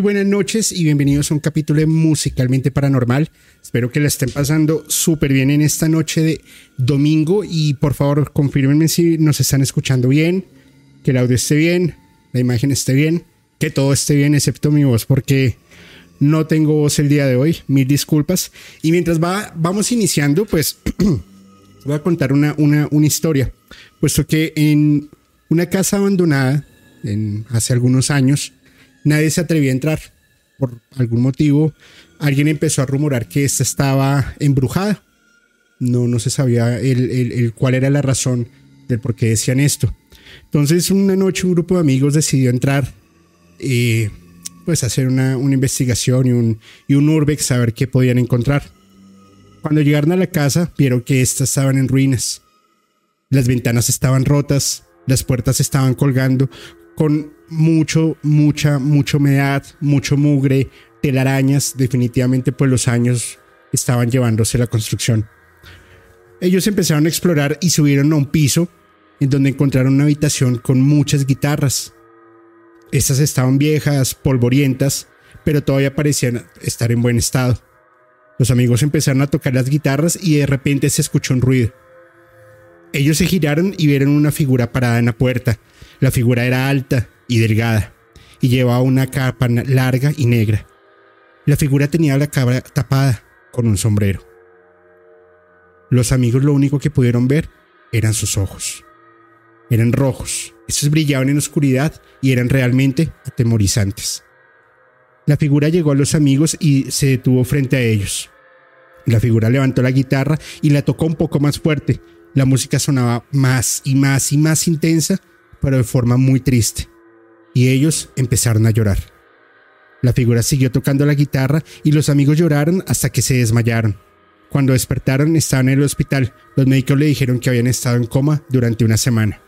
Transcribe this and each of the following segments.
Buenas noches y bienvenidos a un capítulo de Musicalmente Paranormal. Espero que la estén pasando súper bien en esta noche de domingo y por favor confirmenme si nos están escuchando bien, que el audio esté bien, la imagen esté bien, que todo esté bien excepto mi voz porque no tengo voz el día de hoy, mil disculpas. Y mientras va, vamos iniciando, pues voy a contar una, una, una historia, puesto que en una casa abandonada hace algunos años, nadie se atrevía a entrar. Por algún motivo, alguien empezó a rumorar que esta estaba embrujada. No, no se sabía el, cuál era la razón del por qué decían esto. Entonces, una noche un grupo de amigos decidió entrar, eh, pues hacer una, investigación y un, y un urbex a ver qué podían encontrar. Cuando llegaron a la casa, vieron que éstas estaban en ruinas. Las ventanas estaban rotas, las puertas estaban colgando con mucho, mucha, mucha humedad, mucho mugre, telarañas. Definitivamente, pues los años estaban llevándose la construcción. Ellos empezaron a explorar y subieron a un piso en donde encontraron una habitación con muchas guitarras. Estas estaban viejas, polvorientas, pero todavía parecían estar en buen estado. Los amigos empezaron a tocar las guitarras y de repente se escuchó un ruido. Ellos se giraron y vieron una figura parada en la puerta. La figura era alta y delgada y llevaba una capa larga y negra. La figura tenía la cabra tapada con un sombrero. Los amigos lo único que pudieron ver eran sus ojos. Eran rojos, esos brillaban en oscuridad y eran realmente atemorizantes. La figura llegó a los amigos y se detuvo frente a ellos. La figura levantó la guitarra y la tocó un poco más fuerte. La música sonaba más y más y más intensa pero de forma muy triste, y ellos empezaron a llorar. La figura siguió tocando la guitarra y los amigos lloraron hasta que se desmayaron. Cuando despertaron estaban en el hospital. Los médicos le dijeron que habían estado en coma durante una semana.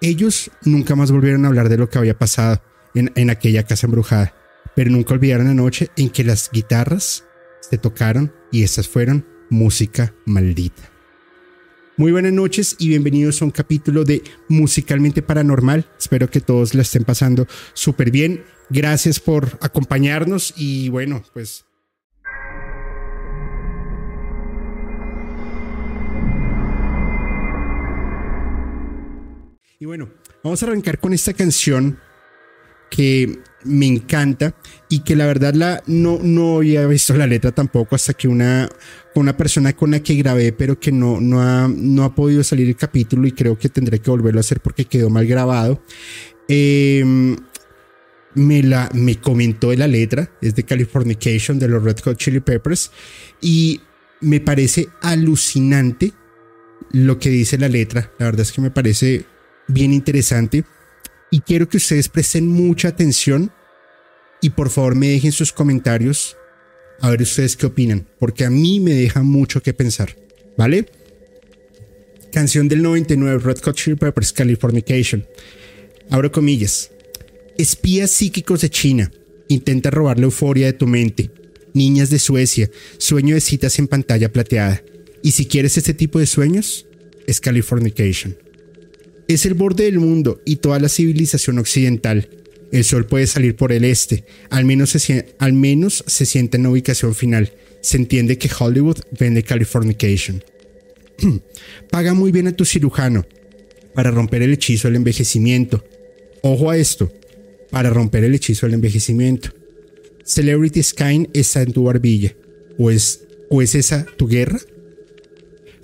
Ellos nunca más volvieron a hablar de lo que había pasado en, en aquella casa embrujada, pero nunca olvidaron la noche en que las guitarras se tocaron y estas fueron música maldita. Muy buenas noches y bienvenidos a un capítulo de Musicalmente Paranormal. Espero que todos la estén pasando súper bien. Gracias por acompañarnos y bueno, pues... Y bueno, vamos a arrancar con esta canción que me encanta y que la verdad la, no, no había visto la letra tampoco hasta que una, una persona con la que grabé pero que no, no, ha, no ha podido salir el capítulo y creo que tendré que volverlo a hacer porque quedó mal grabado. Em, me, la, me comentó de la letra, es de Californication de los Red Hot Chili Peppers y me parece alucinante lo que dice la letra. La verdad es que me parece bien interesante y quiero que ustedes presten mucha atención y por favor me dejen sus comentarios a ver ustedes qué opinan, porque a mí me deja mucho que pensar, ¿vale? Canción del 99, Red Hot Chili Peppers, Californication. Abro comillas. Espías psíquicos de China. Intenta robar la euforia de tu mente. Niñas de Suecia. Sueño de citas en pantalla plateada. Y si quieres este tipo de sueños, es Californication. Es el borde del mundo y toda la civilización occidental. El sol puede salir por el este, al menos se, al menos se siente en la ubicación final, se entiende que Hollywood vende Californication. Paga muy bien a tu cirujano para romper el hechizo del envejecimiento. Ojo a esto, para romper el hechizo del envejecimiento. Celebrity Skyne está en tu barbilla. ¿O es, ¿O es esa tu guerra?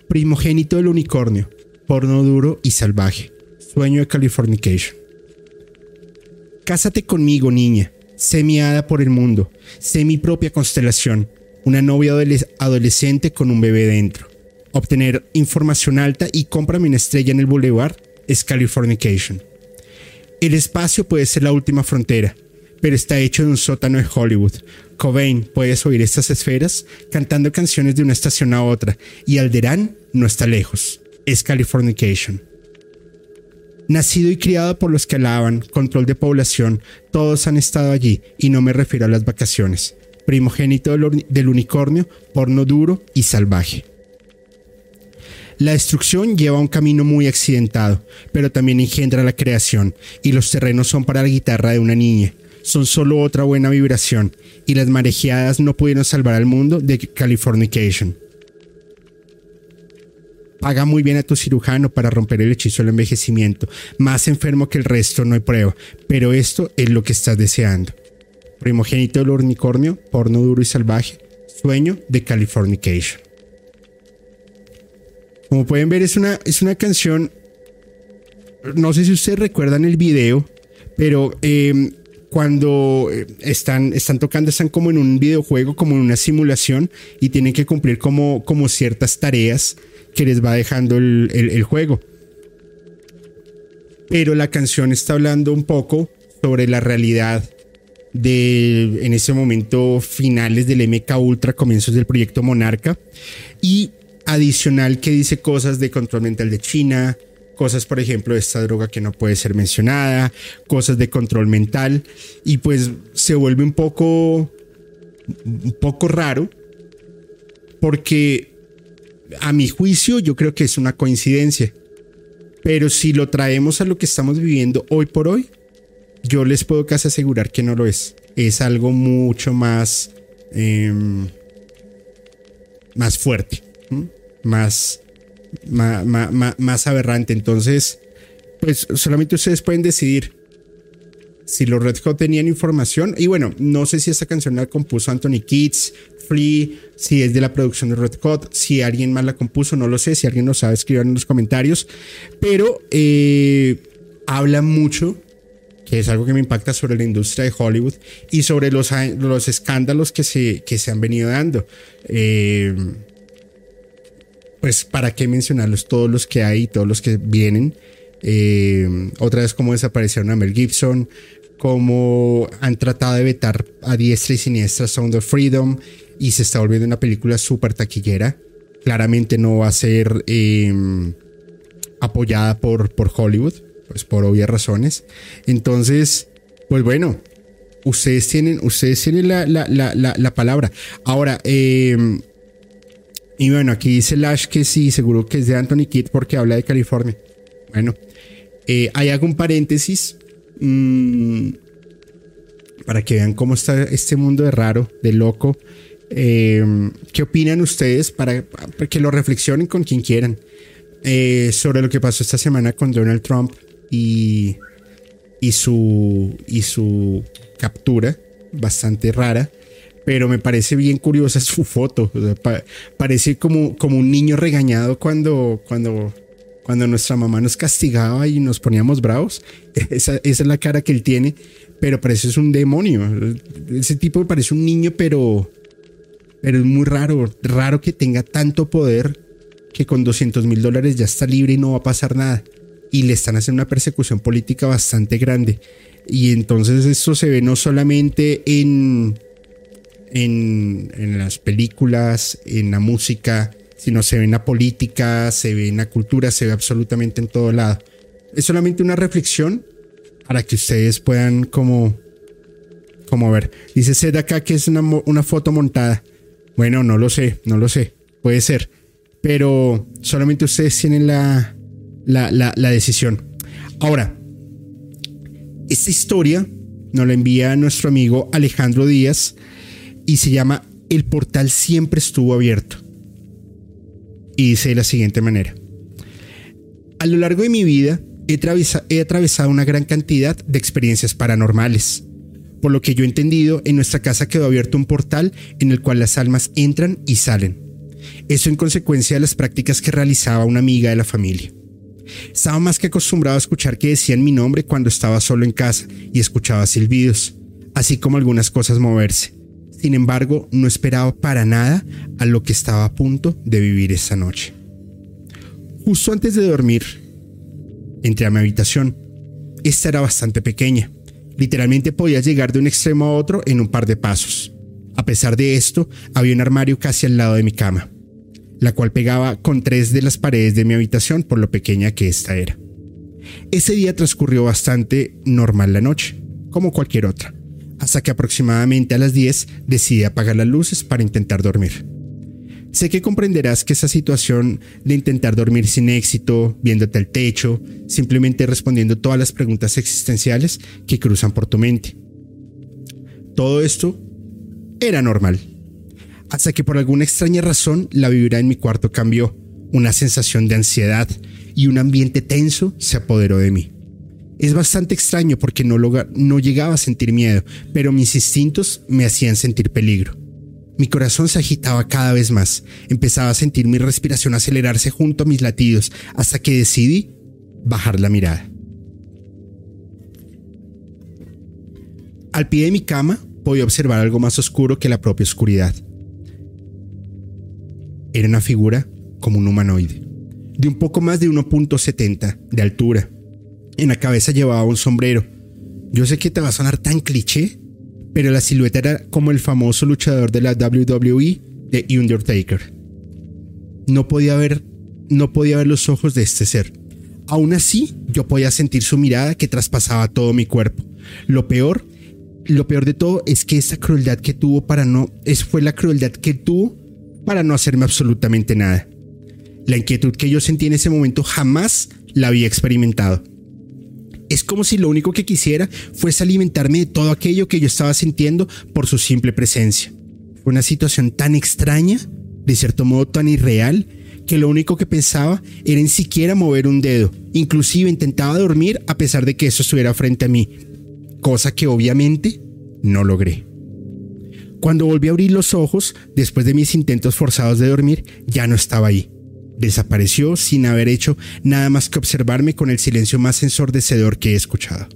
Primogénito del unicornio, porno duro y salvaje. Sueño de Californication. Cásate conmigo, niña. Sé mi hada por el mundo. Sé mi propia constelación. Una novia adolescente con un bebé dentro. Obtener información alta y cómprame una estrella en el boulevard es Californication. El espacio puede ser la última frontera, pero está hecho de un sótano de Hollywood. Cobain, puedes oír estas esferas cantando canciones de una estación a otra, y Alderán no está lejos. Es Californication. Nacido y criado por los que alaban, control de población, todos han estado allí, y no me refiero a las vacaciones. Primogénito del, unicornio, porno duro y salvaje. La destrucción lleva un camino muy accidentado, pero también engendra la creación, y los terrenos son para la guitarra de una niña. Son solo otra buena vibración, y las marejeadas no pudieron salvar al mundo de Californication. Paga muy bien a tu cirujano para romper el hechizo del envejecimiento. Más enfermo que el resto no hay prueba, pero esto es lo que estás deseando. Primogénito del unicornio, porno duro y salvaje, sueño de Californication. Como pueden ver, es una, es una canción. No sé si ustedes recuerdan el video, pero em, cuando eh, están, están tocando, están como en un videojuego, como en una simulación, y tienen que cumplir como, como ciertas tareas que les va dejando el, juego. Pero la canción está hablando un poco sobre la realidad de en ese momento finales del MK Ultra, comienzos del proyecto Monarca y adicional que dice cosas de control mental de China, cosas por ejemplo de esta droga que no puede ser mencionada, cosas de control mental y pues se vuelve un poco un poco raro porque a mi juicio yo creo que es una coincidencia. Pero si lo traemos a lo que estamos viviendo hoy por hoy, yo les puedo casi asegurar que no lo es. Es algo mucho más, em, más fuerte más, más, aberrante. Entonces, pues solamente ustedes pueden decidir si los Red Hot tenían información. Y bueno, no sé si esta canción la compuso Anthony Kids, Free, si es de la producción de Red Hot, si alguien más la compuso, no lo sé. Si alguien lo sabe, escriban en los comentarios. Pero eh, habla mucho, que es algo que me impacta sobre la industria de Hollywood y sobre los, los escándalos que se, que se han venido dando. Eh, pues para qué mencionarlos todos los que hay, todos los que vienen. Eh, otra vez como desaparecieron a Mel Gibson, como han tratado de vetar a diestra y siniestra Sound of Freedom y se está volviendo una película súper taquillera. Claramente no va a ser em, apoyada por, por Hollywood, pues por obvias razones. Entonces, pues bueno, ustedes tienen, ustedes tienen la, la, la, la palabra. Ahora, eh, y bueno, aquí dice Lash que sí, seguro que es de Anthony Kidd porque habla de California. Bueno, eh, hago un paréntesis para que vean cómo está este mundo de raro, de loco. Em, ¿Qué opinan ustedes para, que lo reflexionen con quien quieran eh, sobre lo que pasó esta semana con Donald Trump y, y, su, y su captura bastante rara? pero me parece bien curiosa su foto. parece como, como un niño regañado cuando, cuando, cuando nuestra mamá nos castigaba y nos poníamos bravos. Esa, es la cara que él tiene, pero parece es un demonio. Ese tipo parece un niño, pero, pero es muy raro. Raro que tenga tanto poder que con 200 mil dólares ya está libre y no va a pasar nada. Y le están haciendo una persecución política bastante grande. Y entonces esto se ve no solamente en en, las películas, en la música, sino se ve en la política, se ve en la cultura, se ve absolutamente en todo lado. Es solamente una reflexión para que ustedes puedan como, como ver. Dice Sed acá que es una, una foto montada. Bueno, no lo sé, no lo sé. Puede ser. Pero solamente ustedes tienen la, la, la, la decisión. Ahora, esta historia nos la envía nuestro amigo Alejandro Díaz y se llama el portal siempre estuvo abierto. Y dice de la siguiente manera. A lo largo de mi vida he, atravesado una gran cantidad de experiencias paranormales. Por lo que yo he entendido, en nuestra casa quedó abierto un portal en el cual las almas entran y salen. Eso en consecuencia de las prácticas que realizaba una amiga de la familia. Estaba más que acostumbrado a escuchar que decían mi nombre cuando estaba solo en casa y escuchaba silbidos, así como algunas cosas moverse. Sin embargo, no esperaba para nada a lo que estaba a punto de vivir esa noche. Justo antes de dormir, entré a mi habitación. Esta era bastante pequeña. Literalmente podía llegar de un extremo a otro en un par de pasos. A pesar de esto, había un armario casi al lado de mi cama, la cual pegaba con tres de las paredes de mi habitación por lo pequeña que ésta era. Ese día transcurrió bastante normal la noche, como cualquier otra hasta que aproximadamente a las 10 decidí apagar las luces para intentar dormir. Sé que comprenderás que esa situación de intentar dormir sin éxito, viéndote al techo, simplemente respondiendo todas las preguntas existenciales que cruzan por tu mente. Todo esto era normal. Hasta que por alguna extraña razón la vibra en mi cuarto cambió. Una sensación de ansiedad y un ambiente tenso se apoderó de mí. Es bastante extraño porque no, no llegaba a sentir miedo, pero mis instintos me hacían sentir peligro. Mi corazón se agitaba cada vez más, empezaba a sentir mi respiración acelerarse junto a mis latidos hasta que decidí bajar la mirada. Al pie de mi cama podía observar algo más oscuro que la propia oscuridad. Era una figura como un humanoide, de un poco más de 1.70 de altura, en la cabeza llevaba un sombrero. Yo sé que te va a sonar tan cliché, pero la silueta era como el famoso luchador de la WWE de Undertaker. No podía ver, no podía ver los ojos de este ser. Aún así, yo podía sentir su mirada que traspasaba todo mi cuerpo. Lo peor, lo peor de todo es que esa crueldad que tuvo para no, es fue la crueldad que tuvo para no hacerme absolutamente nada. La inquietud que yo sentí en ese momento jamás la había experimentado. Es como si lo único que quisiera fuese alimentarme de todo aquello que yo estaba sintiendo por su simple presencia. Una situación tan extraña, de cierto modo tan irreal, que lo único que pensaba era en siquiera mover un dedo. Inclusive intentaba dormir a pesar de que eso estuviera frente a mí, cosa que obviamente no logré. Cuando volví a abrir los ojos, después de mis intentos forzados de dormir, ya no estaba ahí. Desapareció sin haber hecho nada más que observarme con el silencio más ensordecedor que he escuchado.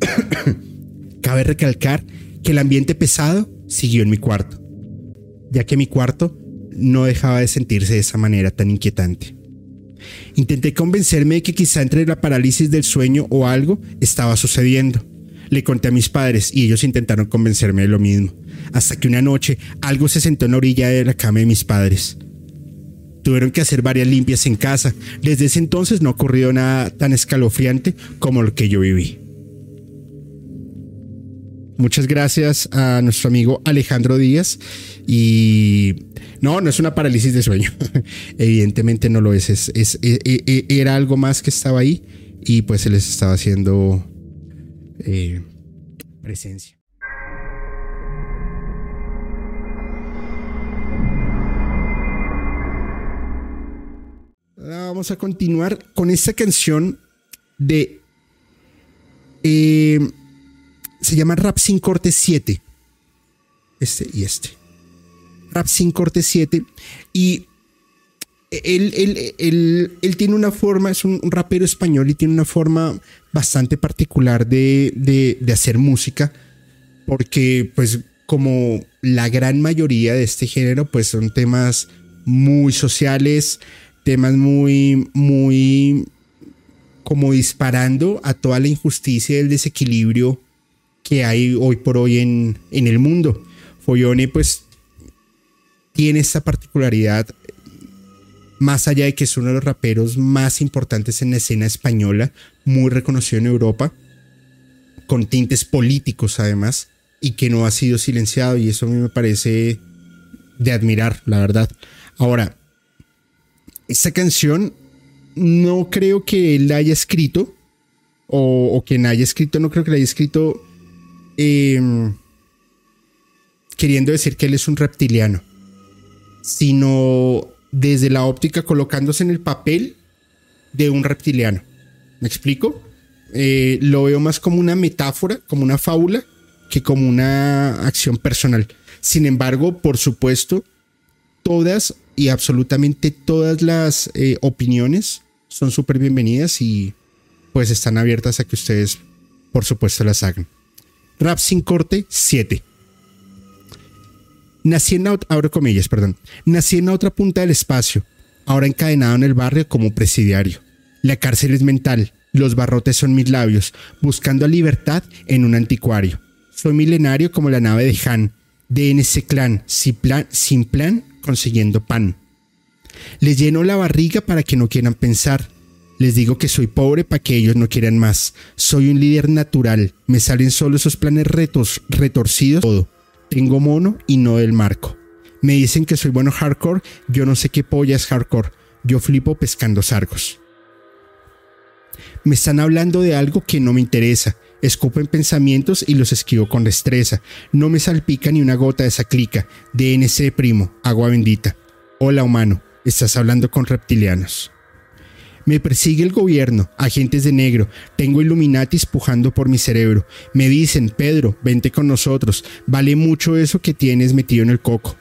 Cabe recalcar que el ambiente pesado siguió en mi cuarto, ya que mi cuarto no dejaba de sentirse de esa manera tan inquietante. Intenté convencerme de que quizá entre la parálisis del sueño o algo estaba sucediendo. Le conté a mis padres y ellos intentaron convencerme de lo mismo, hasta que una noche algo se sentó en la orilla de la cama de mis padres. Tuvieron que hacer varias limpias en casa. Desde ese entonces no ha ocurrido nada tan escalofriante como lo que yo viví. Muchas gracias a nuestro amigo Alejandro Díaz. Y no, no es una parálisis de sueño. Evidentemente no lo es. E, e, e, Era algo más que estaba ahí y pues se les estaba haciendo eh, presencia. Vamos a continuar con esta canción de... Eh, se llama Rap sin corte 7. Este y este. Rap sin corte 7. Y él, él, tiene una forma, es un, rapero español y tiene una forma bastante particular de, de, de hacer música. Porque pues como la gran mayoría de este género pues son temas muy sociales, temas muy, muy como disparando a toda la injusticia y el desequilibrio que hay hoy por hoy en, en el mundo. Follone pues tiene esta particularidad, más allá de que es uno de los raperos más importantes en la escena española, muy reconocido en Europa, con tintes políticos además, y que no ha sido silenciado, y eso a mí me parece de admirar, la verdad. Ahora, esta canción no creo que él la haya escrito, o, que la haya escrito, no creo que la haya escrito. Em, queriendo decir que él es un reptiliano, sino desde la óptica colocándose en el papel de un reptiliano. ¿Me explico? Eh, lo veo más como una metáfora, como una fábula, que como una acción personal. Sin embargo, por supuesto, todas y absolutamente todas las eh, opiniones son súper bienvenidas y pues están abiertas a que ustedes, por supuesto, las hagan. Rap sin corte 7. Nací en la, comillas, perdón. Nací en la otra punta del espacio, ahora encadenado en el barrio como presidiario. La cárcel es mental, los barrotes son mis labios, buscando libertad en un anticuario. Soy milenario como la nave de Han, de ese clan, sin plan, consiguiendo pan. Les lleno la barriga para que no quieran pensar. Les digo que soy pobre para que ellos no quieran más. Soy un líder natural. Me salen solo esos planes retos, retorcidos. Todo. Tengo mono y no del marco. Me dicen que soy bueno hardcore. Yo no sé qué polla es hardcore. Yo flipo pescando sargos. Me están hablando de algo que no me interesa. Escupo en pensamientos y los esquivo con destreza. No me salpica ni una gota de esa clica. DNC primo, agua bendita. Hola humano, estás hablando con reptilianos. Me persigue el gobierno, agentes de negro, tengo Illuminatis pujando por mi cerebro. Me dicen, Pedro, vente con nosotros, vale mucho eso que tienes metido en el coco.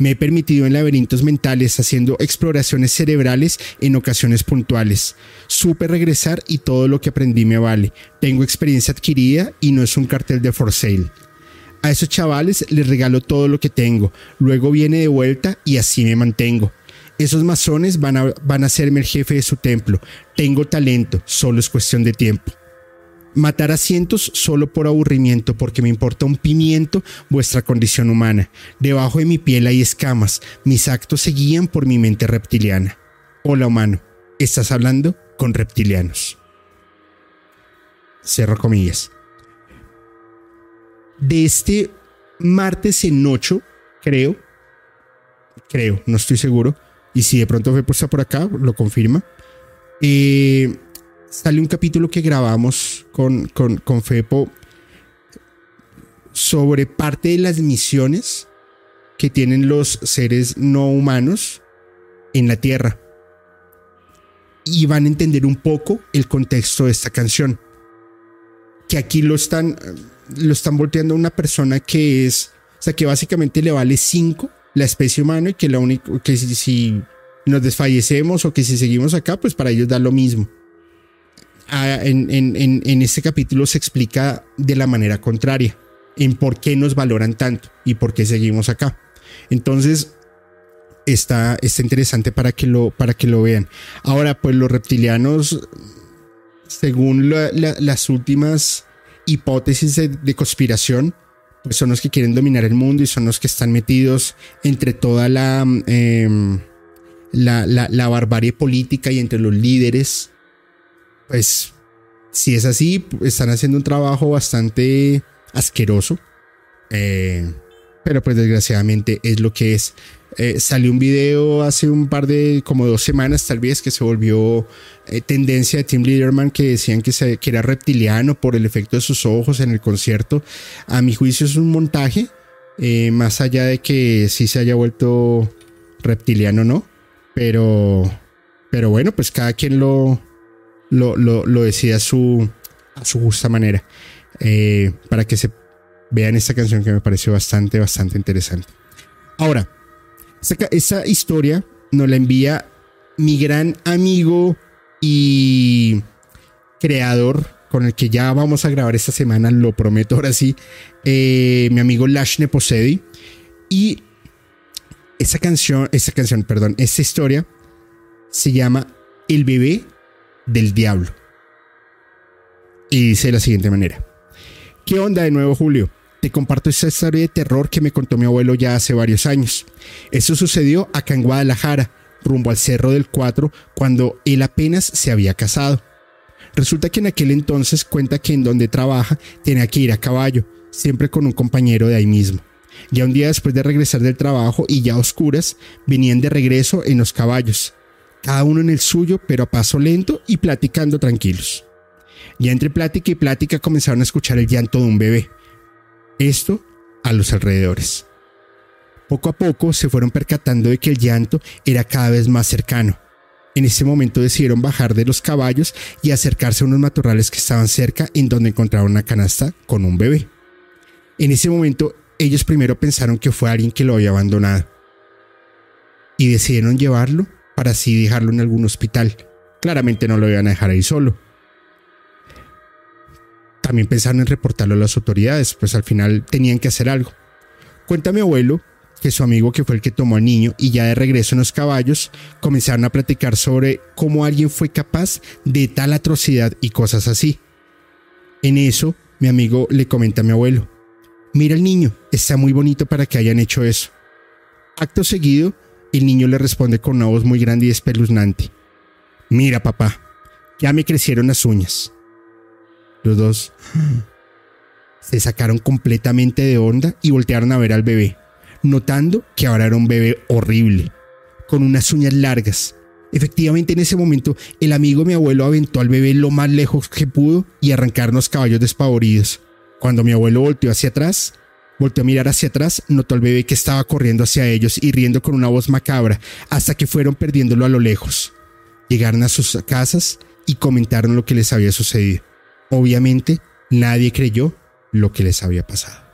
Me he permitido en laberintos mentales haciendo exploraciones cerebrales en ocasiones puntuales. Supe regresar y todo lo que aprendí me vale. Tengo experiencia adquirida y no es un cartel de for sale. A esos chavales les regalo todo lo que tengo, luego viene de vuelta y así me mantengo. Esos masones van a, van a serme el jefe de su templo. Tengo talento, solo es cuestión de tiempo. Matar a cientos solo por aburrimiento, porque me importa un pimiento vuestra condición humana. Debajo de mi piel hay escamas, mis actos se guían por mi mente reptiliana. Hola humano, estás hablando con reptilianos. Cerro comillas. De este martes en 8, creo, creo, no estoy seguro, y si de pronto fue puesta por acá, lo confirma. Eh, sale un capítulo que grabamos con, con, Fepo sobre parte de las misiones que tienen los seres no humanos en la Tierra. Y van a entender un poco el contexto de esta canción. Que aquí lo están, lo están volteando a una persona que es, o sea, que básicamente le vale 5 la especie humana y que la única, que si, si nos desfallecemos o que si seguimos acá, pues para ellos da lo mismo en, este capítulo se explica de la manera contraria, en por qué nos valoran tanto y por qué seguimos acá. Entonces, está, está interesante para que, lo, para que lo vean. Ahora, pues los reptilianos, según las últimas hipótesis de, conspiración, pues son los que quieren dominar el mundo y son los que están metidos entre toda la, em, la, la, barbarie política y entre los líderes pues si es así, están haciendo un trabajo bastante asqueroso. Eh, pero pues desgraciadamente es lo que es. Eh, salió un video hace un par de, como dos semanas tal vez, que se volvió eh, tendencia de Tim Liederman, que decían que, se, que era reptiliano por el efecto de sus ojos en el concierto. A mi juicio es un montaje, más allá de que sí se haya vuelto reptiliano, ¿no? Pero, pero bueno, pues cada quien lo, lo, lo, lo decía su, a su justa manera. Eh, para que se vean esta canción que me pareció bastante, bastante interesante. Ahora, esta, historia nos la envía mi gran amigo y creador con el que ya vamos a grabar esta semana, lo prometo ahora sí, eh, mi amigo Lashne Posedi. Y esa canción, esa canción, perdón, esta historia se llama El bebé del diablo. Y dice de la siguiente manera. ¿Qué onda de nuevo, Julio? Te comparto esta historia de terror que me contó mi abuelo ya hace varios años. Eso sucedió acá en Guadalajara, rumbo al Cerro del Cuatro, cuando él apenas se había casado. Resulta que en aquel entonces cuenta que en donde trabaja tenía que ir a caballo, siempre con un compañero de ahí mismo. Ya un día después de regresar del trabajo y ya oscuras, venían de regreso en los caballos cada uno en el suyo, pero a paso lento y platicando tranquilos. Ya entre plática y plática comenzaron a escuchar el llanto de un bebé. Esto a los alrededores. Poco a poco se fueron percatando de que el llanto era cada vez más cercano. En ese momento decidieron bajar de los caballos y acercarse a unos matorrales que estaban cerca en donde encontraron una canasta con un bebé. En ese momento ellos primero pensaron que fue alguien que lo había abandonado y decidieron llevarlo para así dejarlo en algún hospital. Claramente no lo iban a dejar ahí solo. También pensaron en reportarlo a las autoridades, pues al final tenían que hacer algo. Cuenta mi abuelo que su amigo que fue el que tomó al niño y ya de regreso en los caballos comenzaron a platicar sobre cómo alguien fue capaz de tal atrocidad y cosas así. En eso, mi amigo le comenta a mi abuelo, mira el niño, está muy bonito para que hayan hecho eso. Acto seguido, el niño le responde con una voz muy grande y espeluznante, mira papá, ya me crecieron las uñas. Los dos se sacaron completamente de onda y voltearon a ver al bebé notando que ahora era un bebé horrible, con unas uñas largas. Efectivamente, en ese momento, el amigo de mi abuelo aventó al bebé lo más lejos que pudo y arrancaron los caballos despavoridos. Cuando mi abuelo volteó hacia atrás, volteó a mirar hacia atrás, notó al bebé que estaba corriendo hacia ellos y riendo con una voz macabra, hasta que fueron perdiéndolo a lo lejos. Llegaron a sus casas y comentaron lo que les había sucedido. Obviamente, nadie creyó lo que les había pasado.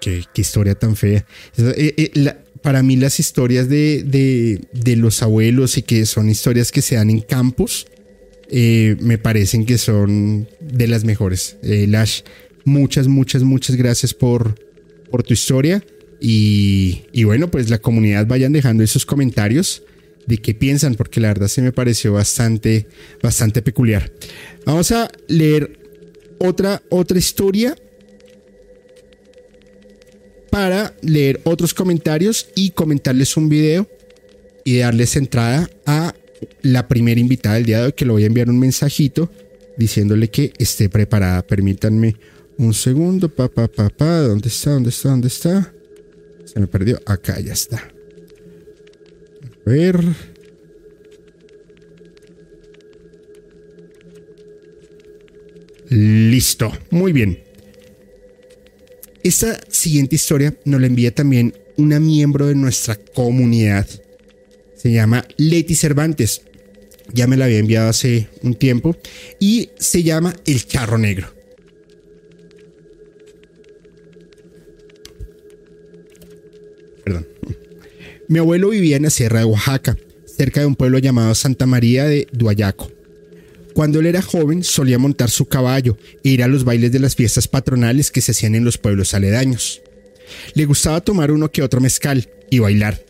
Qué, historia tan fea. Eh, eh, para mí las historias de, los abuelos y que son historias que se dan en campos, eh, me parecen que son de las mejores. Lash, muchas, muchas, muchas gracias por, por tu historia. Y, y, bueno, pues la comunidad vayan dejando esos comentarios de qué piensan, porque la verdad se me pareció bastante, bastante peculiar. Vamos a leer otra, otra historia para leer otros comentarios y comentarles un video y darles entrada a la primera invitada del día de hoy que le voy a enviar un mensajito diciéndole que esté preparada. Permítanme un segundo. Pa, pa, pa, pa. ¿Dónde está? ¿Dónde está? ¿Dónde está? Se me perdió. Acá ya está. A ver. Listo. Muy bien. Esta siguiente historia nos la envía también una miembro de nuestra comunidad. Se llama Leti Cervantes. Ya me la había enviado hace un tiempo. Y se llama El Charro Negro. Mi abuelo vivía en la Sierra de Oaxaca, cerca de un pueblo llamado Santa María de Duayaco. Cuando él era joven solía montar su caballo e ir a los bailes de las fiestas patronales que se hacían en los pueblos aledaños. Le gustaba tomar uno que otro mezcal y bailar,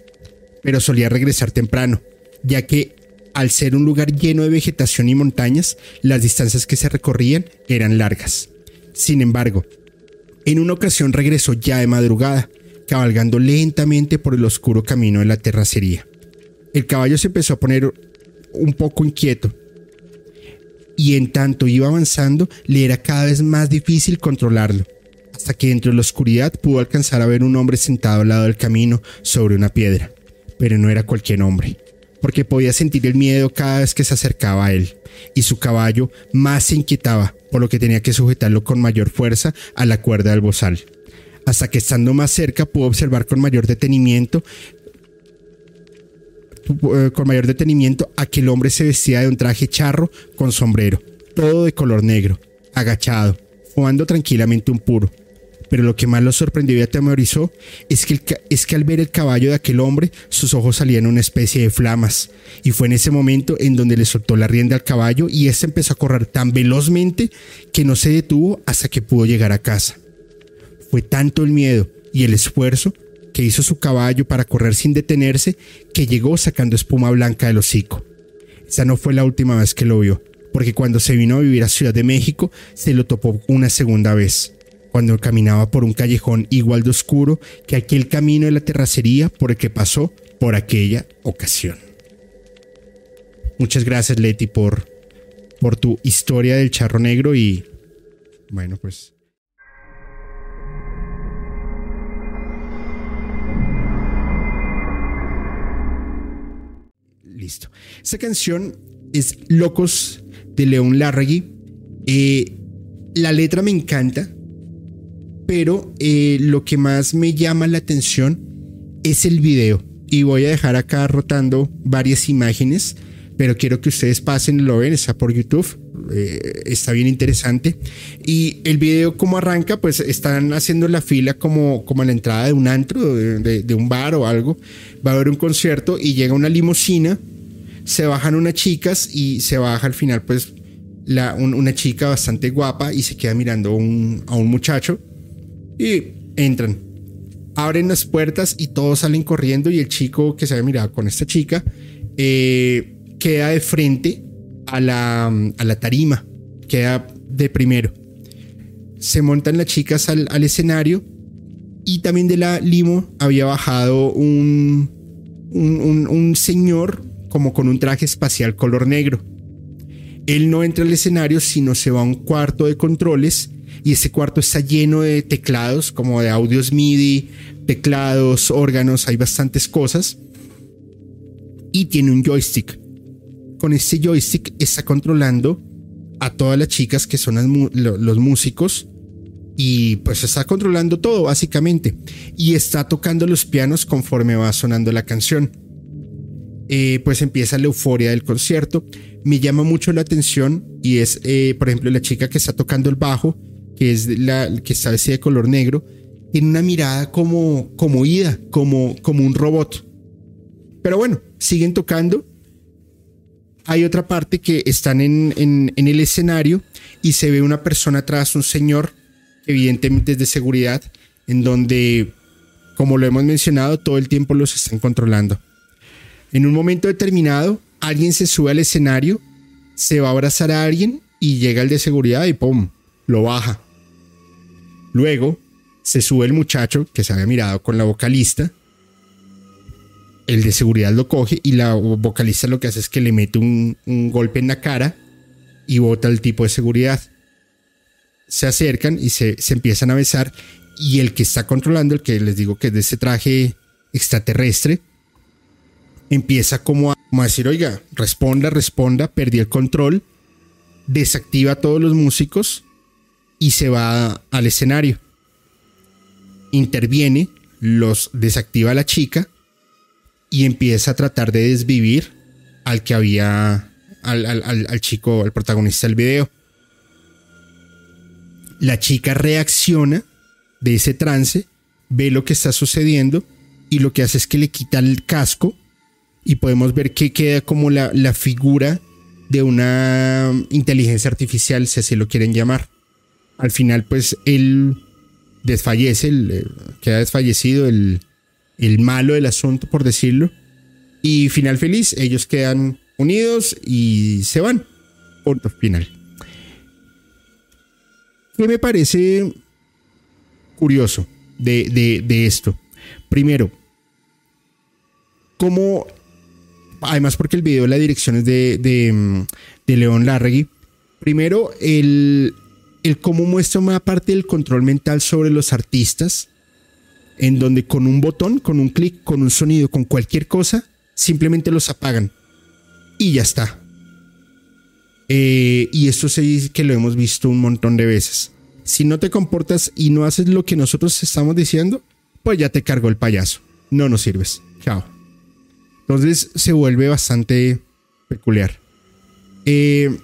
pero solía regresar temprano, ya que al ser un lugar lleno de vegetación y montañas, las distancias que se recorrían eran largas. Sin embargo, en una ocasión regresó ya de madrugada, cabalgando lentamente por el oscuro camino de la terracería. El caballo se empezó a poner un poco inquieto y en tanto iba avanzando le era cada vez más difícil controlarlo, hasta que dentro de la oscuridad pudo alcanzar a ver un hombre sentado al lado del camino sobre una piedra, pero no era cualquier hombre, porque podía sentir el miedo cada vez que se acercaba a él, y su caballo más se inquietaba, por lo que tenía que sujetarlo con mayor fuerza a la cuerda del bozal hasta que estando más cerca pudo observar con mayor detenimiento eh, con mayor detenimiento aquel hombre se vestía de un traje charro con sombrero, todo de color negro, agachado, fumando tranquilamente un puro. Pero lo que más lo sorprendió y atemorizó es que, es que al ver el caballo de aquel hombre, sus ojos salían una especie de flamas. Y fue en ese momento en donde le soltó la rienda al caballo y éste empezó a correr tan velozmente que no se detuvo hasta que pudo llegar a casa. Fue tanto el miedo y el esfuerzo que hizo su caballo para correr sin detenerse, que llegó sacando espuma blanca del hocico. Esa no fue la última vez que lo vio, porque cuando se vino a vivir a Ciudad de México, se lo topó una segunda vez, cuando caminaba por un callejón igual de oscuro que aquel camino de la terracería por el que pasó por aquella ocasión. Muchas gracias, Leti, por, por tu historia del charro negro y bueno, pues Esta canción es Locos de León Larregui. Eh, la letra me encanta pero eh, lo que más me llama la atención es el video. Y voy a dejar acá rotando varias imágenes, pero quiero que ustedes pasen y lo ven, está por YouTube, eh, está bien interesante. Y el video como arranca, pues están haciendo la fila como, como a la entrada de un antro, de, de un bar o algo. Va a haber un concierto y llega una limusina, se bajan unas chicas y se baja al final pues una chica bastante guapa y se queda mirando a un muchacho y entran. Abren las puertas y todos salen corriendo y el chico que se había mirado con esta chica eh, queda de frente a la, a la tarima, queda de primero. Se montan las chicas al, escenario y también de la limo había bajado un, un señor como con un traje espacial color negro él no entra al escenario, sino se va a un cuarto de controles y ese cuarto está lleno de teclados, como de audios MIDI, teclados, órganos, hay bastantes cosas. Y tiene un joystick. Con este joystick está controlando a todas las chicas que son los músicos y pues está controlando todo básicamente y está tocando los pianos conforme va sonando la canción. Eh, pues empieza la euforia del concierto. Me llama mucho la atención y es, eh, por ejemplo, la chica que está tocando el bajo, que es la que está vestida de color negro, tiene una mirada como, como ida, como, como un robot. Pero bueno, siguen tocando. Hay otra parte que están en, en, el escenario y se ve una persona atrás, un señor, evidentemente de seguridad, en donde, como lo hemos mencionado, todo el tiempo los están controlando. En un momento determinado, alguien se sube al escenario, se va a abrazar a alguien y llega el de seguridad y ¡pum! lo baja. Luego se sube el muchacho que se había mirado con la vocalista. El de seguridad lo coge y la vocalista lo que hace es que le mete un, golpe en la cara y bota al tipo de seguridad. Se acercan y se, se empiezan a besar y el que está controlando, el que les digo que es de ese traje extraterrestre, empieza como a, decir, oiga, responda, responda, perdí el control, desactiva a todos los músicos y se va al escenario. Interviene, los desactiva a la chica y empieza a tratar de desvivir al que había, al, al chico, al protagonista del video. La chica reacciona de ese trance, ve lo que está sucediendo y lo que hace es que le quita el casco y podemos ver que queda como la, la figura de una inteligencia artificial, si así lo quieren llamar. Al final, pues él desfallece, eh, queda desfallecido el, el malo del asunto, por decirlo. Y final feliz, ellos quedan unidos y se van. Punto final. ¿Qué me parece curioso de, de, de esto? Primero, cómo además porque el video, la dirección es de, de, mm, de León Larregui. Primero, el, el cómo muestra una parte del control mental sobre los artistas, en donde con un botón, con un clic, con un sonido, con cualquier cosa, simplemente los apagan. Y ya está. Eh, y esto se dice que lo hemos visto un montón de veces. Si no te comportas y no haces lo que nosotros estamos diciendo, pues ya te cargó el payaso. No nos sirves. Chao. Entonces se vuelve bastante peculiar. Eh,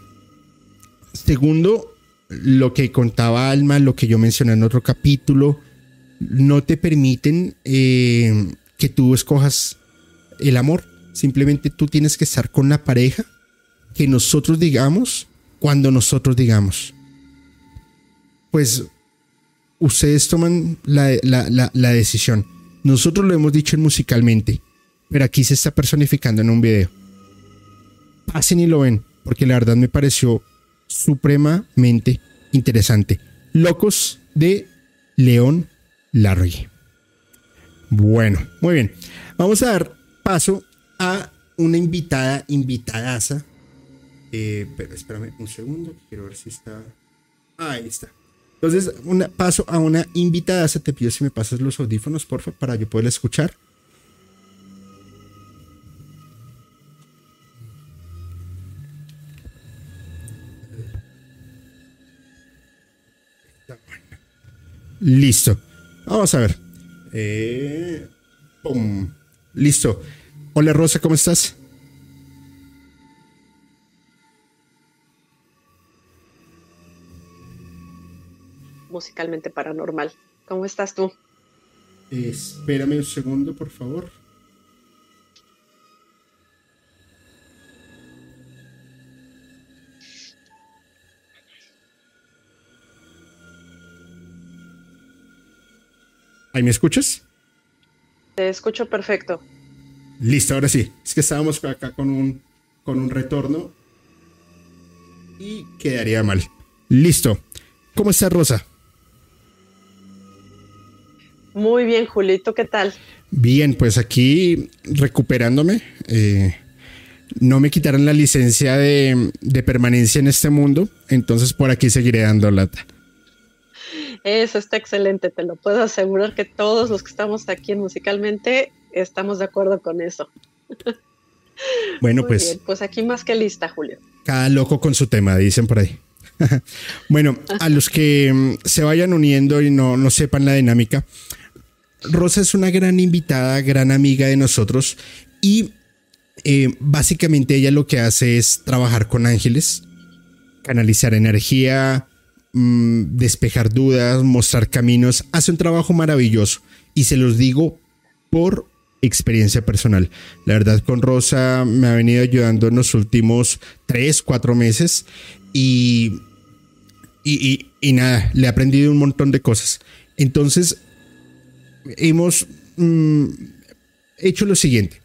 segundo, lo que contaba Alma, lo que yo mencioné en otro capítulo, no te permiten eh, que tú escojas el amor. Simplemente tú tienes que estar con la pareja que nosotros digamos cuando nosotros digamos. Pues ustedes toman la, la decisión. Nosotros lo hemos dicho musicalmente pero aquí se está personificando en un video. Pasen y lo ven, porque la verdad me pareció supremamente interesante. Locos de León Larry. Bueno, muy bien. Vamos a dar paso a una invitada, invitadaza. Eh, pero espérame un segundo, quiero ver si está. ahí está. Entonces, un paso a una invitadaza. Te pido si me pasas los audífonos, porfa, para yo poder escuchar. Listo. Vamos a ver. Eh, pum. Listo. Hola Rosa, ¿cómo estás? Musicalmente paranormal. ¿Cómo estás tú? espérame un segundo, por favor. ¿Ahí me escuchas? Te escucho perfecto. Listo, ahora sí. Es que estábamos acá con un, con un retorno y quedaría mal. Listo. ¿Cómo está Rosa? Muy bien, Julito, ¿qué tal? Bien, pues aquí recuperándome. Eh, no me quitaron la licencia de, de, permanencia en este mundo, entonces por aquí seguiré dando lata. Eso está excelente, te lo puedo asegurar que todos los que estamos aquí en musicalmente estamos de acuerdo con eso. Bueno, pues. Bien, pues aquí más que lista, Julio. Cada loco con su tema, dicen por ahí. bueno, a los que mm, se vayan uniendo y no, no sepan la dinámica, Rosa es una gran invitada, gran amiga de nosotros y eh, básicamente ella lo que hace es trabajar con ángeles, canalizar energía, Mm, despejar dudas, mostrar caminos, hace un trabajo maravilloso y se los digo por experiencia personal. La verdad con Rosa me ha venido ayudando en los últimos tres, cuatro meses y, y, y, nada, le he aprendido un montón de cosas. Entonces, hemos mm, hecho lo siguiente.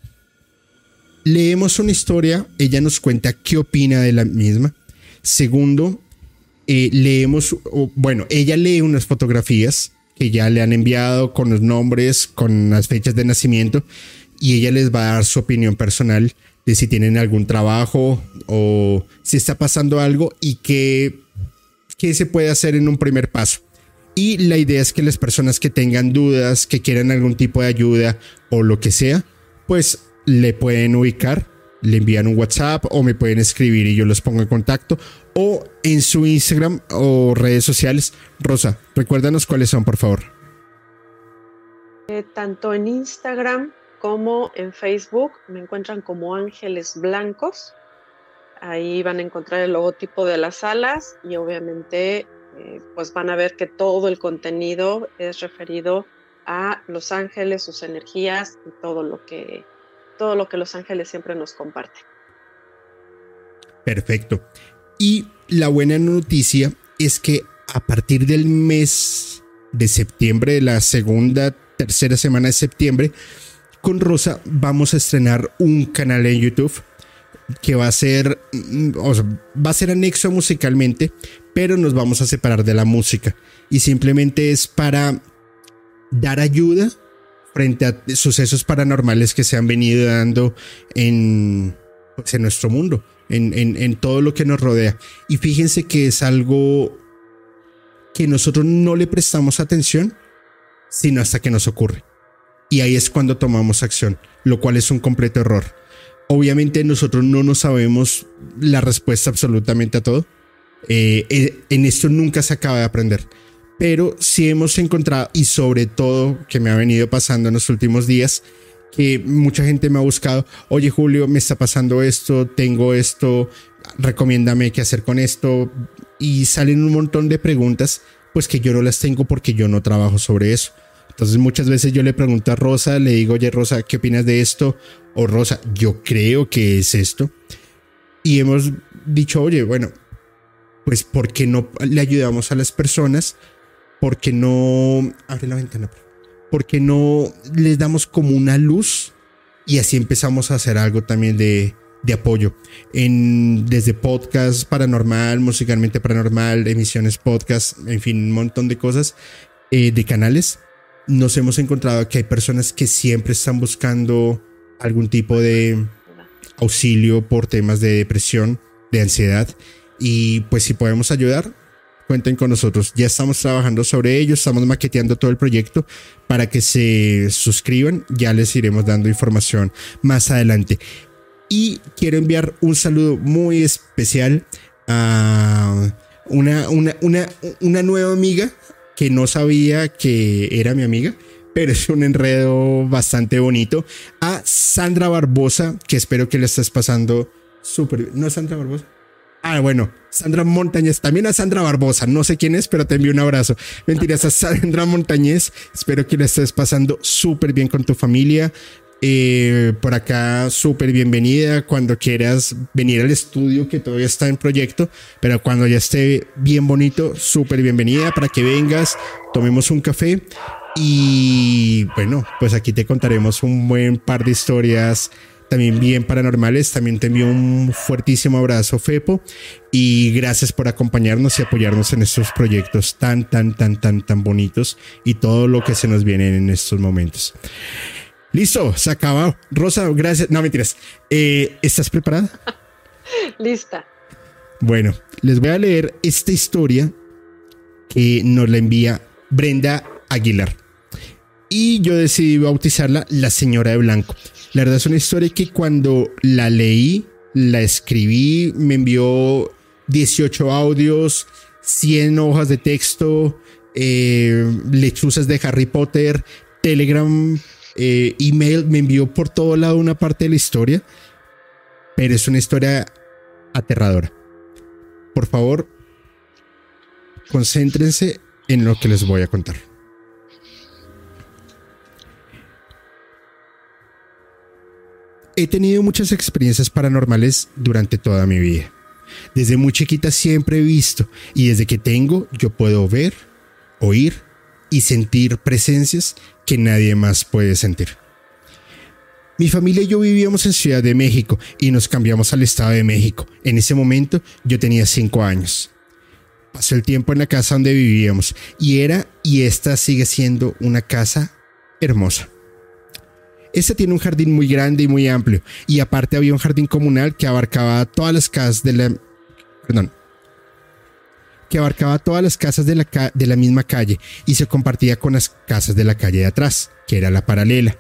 Leemos una historia, ella nos cuenta qué opina de la misma. Segundo, eh, leemos, bueno, ella lee unas fotografías que ya le han enviado con los nombres, con las fechas de nacimiento, y ella les va a dar su opinión personal de si tienen algún trabajo o si está pasando algo y qué, qué se puede hacer en un primer paso. Y la idea es que las personas que tengan dudas, que quieran algún tipo de ayuda o lo que sea, pues le pueden ubicar le envían un WhatsApp o me pueden escribir y yo los pongo en contacto o en su Instagram o redes sociales. Rosa, recuérdanos cuáles son, por favor. Eh, tanto en Instagram como en Facebook me encuentran como Ángeles Blancos. Ahí van a encontrar el logotipo de las alas y obviamente eh, pues van a ver que todo el contenido es referido a los ángeles, sus energías y todo lo que todo lo que los ángeles siempre nos comparten. Perfecto. Y la buena noticia es que a partir del mes de septiembre, de la segunda, tercera semana de septiembre, con Rosa vamos a estrenar un canal en YouTube que va a ser, mm, o sea, va a ser anexo musicalmente, pero nos vamos a separar de la música. Y simplemente es para dar ayuda frente a sucesos paranormales que se han venido dando en, pues, en nuestro mundo, en, en, todo lo que nos rodea. Y fíjense que es algo que nosotros no le prestamos atención, sino hasta que nos ocurre. Y ahí es cuando tomamos acción, lo cual es un completo error. Obviamente nosotros no nos sabemos la respuesta absolutamente a todo. Eh, eh, en esto nunca se acaba de aprender pero sí hemos encontrado, y sobre todo que me ha venido pasando en los últimos días, que mucha gente me ha buscado, oye Julio, me está pasando esto, tengo esto, recomiéndame qué hacer con esto, y salen un montón de preguntas, pues que yo no las tengo porque yo no trabajo sobre eso. Entonces muchas veces yo le pregunto a Rosa, le digo, oye Rosa, ¿qué opinas de esto? O Rosa, yo creo que es esto. Y hemos dicho, oye, bueno, pues ¿por qué no le ayudamos a las personas porque no... Abre la ventana. Porque no les damos como una luz y así empezamos a hacer algo también de, de apoyo. En, desde podcast paranormal, musicalmente paranormal, emisiones podcast, en fin, un montón de cosas, eh, de canales. Nos hemos encontrado que hay personas que siempre están buscando algún tipo de auxilio por temas de depresión, de ansiedad. Y pues si podemos ayudar, cuenten con nosotros. Ya estamos trabajando sobre ello, estamos maqueteando todo el proyecto para que se suscriban. Ya les iremos dando información más adelante. Y quiero enviar un saludo muy especial a una, una, una, una nueva amiga que no sabía que era mi amiga, pero es un enredo bastante bonito. A Sandra Barbosa, que espero que le estés pasando súper bien. ¿No Sandra Barbosa? Ah, bueno, Sandra Montañez, también a Sandra Barbosa, no sé quién es, pero te envío un abrazo. Mentiras a Sandra Montañez, espero que le estés pasando súper bien con tu familia. Eh, por acá, súper bienvenida cuando quieras venir al estudio que todavía está en proyecto, pero cuando ya esté bien bonito, súper bienvenida para que vengas, tomemos un café y bueno, pues aquí te contaremos un buen par de historias también bien paranormales. También te envío un fuertísimo abrazo, Fepo, y gracias por acompañarnos y apoyarnos en estos proyectos tan, tan, tan, tan, tan bonitos y todo lo que se nos viene en estos momentos. Listo, se acabó. Rosa, gracias. No, mentiras. Eh, ¿Estás preparada? Lista. Bueno, les voy a leer esta historia que nos la envía Brenda Aguilar. Y yo decidí bautizarla La Señora de Blanco. La verdad es una historia que cuando la leí, la escribí, me envió 18 audios, 100 hojas de texto, eh, lechuzas de Harry Potter, Telegram, eh, email, me envió por todo lado una parte de la historia, pero es una historia aterradora. Por favor, concéntrense en lo que les voy a contar. He tenido muchas experiencias paranormales durante toda mi vida. Desde muy chiquita siempre he visto y desde que tengo yo puedo ver, oír y sentir presencias que nadie más puede sentir. Mi familia y yo vivíamos en Ciudad de México y nos cambiamos al Estado de México. En ese momento yo tenía cinco años. Pasó el tiempo en la casa donde vivíamos y era y esta sigue siendo una casa hermosa. Esta tiene un jardín muy grande y muy amplio y aparte había un jardín comunal que abarcaba todas las casas de la... Perdón, que abarcaba todas las casas de la, de la misma calle y se compartía con las casas de la calle de atrás, que era la paralela.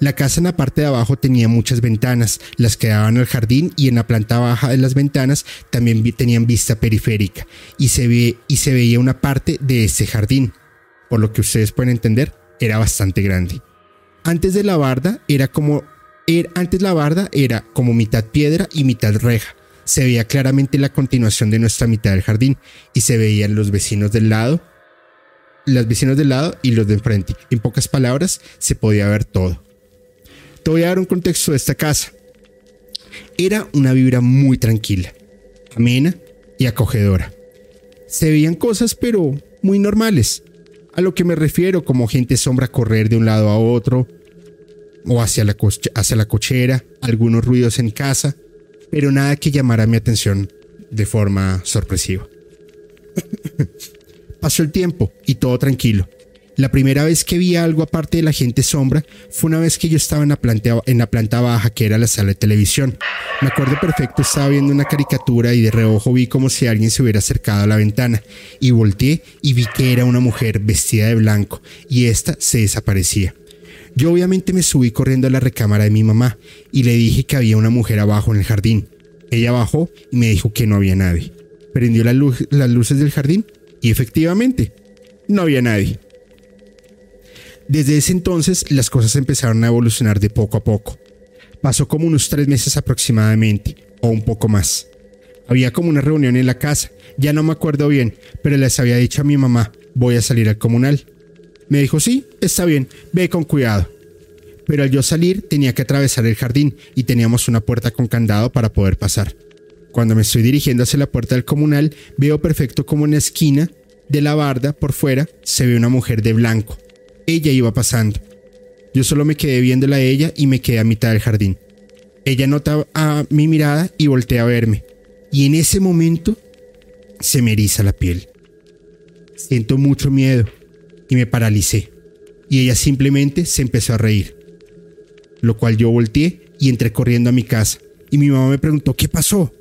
La casa en la parte de abajo tenía muchas ventanas, las que daban al jardín y en la planta baja de las ventanas también tenían vista periférica y se, ve, y se veía una parte de ese jardín. Por lo que ustedes pueden entender, era bastante grande. Antes de la barda era como er, antes la barda era como mitad piedra y mitad reja se veía claramente la continuación de nuestra mitad del jardín y se veían los vecinos del lado, los vecinos del lado y los de enfrente. En pocas palabras, se podía ver todo. Te voy a dar un contexto de esta casa. Era una vibra muy tranquila, amena y acogedora. Se veían cosas pero muy normales. A lo que me refiero como gente sombra correr de un lado a otro o hacia la, hacia la cochera, algunos ruidos en casa, pero nada que llamara mi atención de forma sorpresiva. Pasó el tiempo y todo tranquilo. La primera vez que vi algo aparte de la gente sombra fue una vez que yo estaba en la, planta, en la planta baja que era la sala de televisión. Me acuerdo perfecto, estaba viendo una caricatura y de reojo vi como si alguien se hubiera acercado a la ventana y volteé y vi que era una mujer vestida de blanco y esta se desaparecía. Yo obviamente me subí corriendo a la recámara de mi mamá y le dije que había una mujer abajo en el jardín. Ella bajó y me dijo que no había nadie. Prendió las luces del jardín y efectivamente, no había nadie. Desde ese entonces las cosas empezaron a evolucionar de poco a poco. Pasó como unos tres meses aproximadamente, o un poco más. Había como una reunión en la casa, ya no me acuerdo bien, pero les había dicho a mi mamá, voy a salir al comunal. Me dijo, sí, está bien, ve con cuidado. Pero al yo salir tenía que atravesar el jardín y teníamos una puerta con candado para poder pasar. Cuando me estoy dirigiendo hacia la puerta del comunal, veo perfecto como en la esquina de la barda por fuera se ve una mujer de blanco. Ella iba pasando. Yo solo me quedé viéndola a ella y me quedé a mitad del jardín. Ella nota a mi mirada y voltea a verme. Y en ese momento se me eriza la piel. Siento mucho miedo y me paralicé. Y ella simplemente se empezó a reír. Lo cual yo volteé y entré corriendo a mi casa. Y mi mamá me preguntó, ¿qué pasó?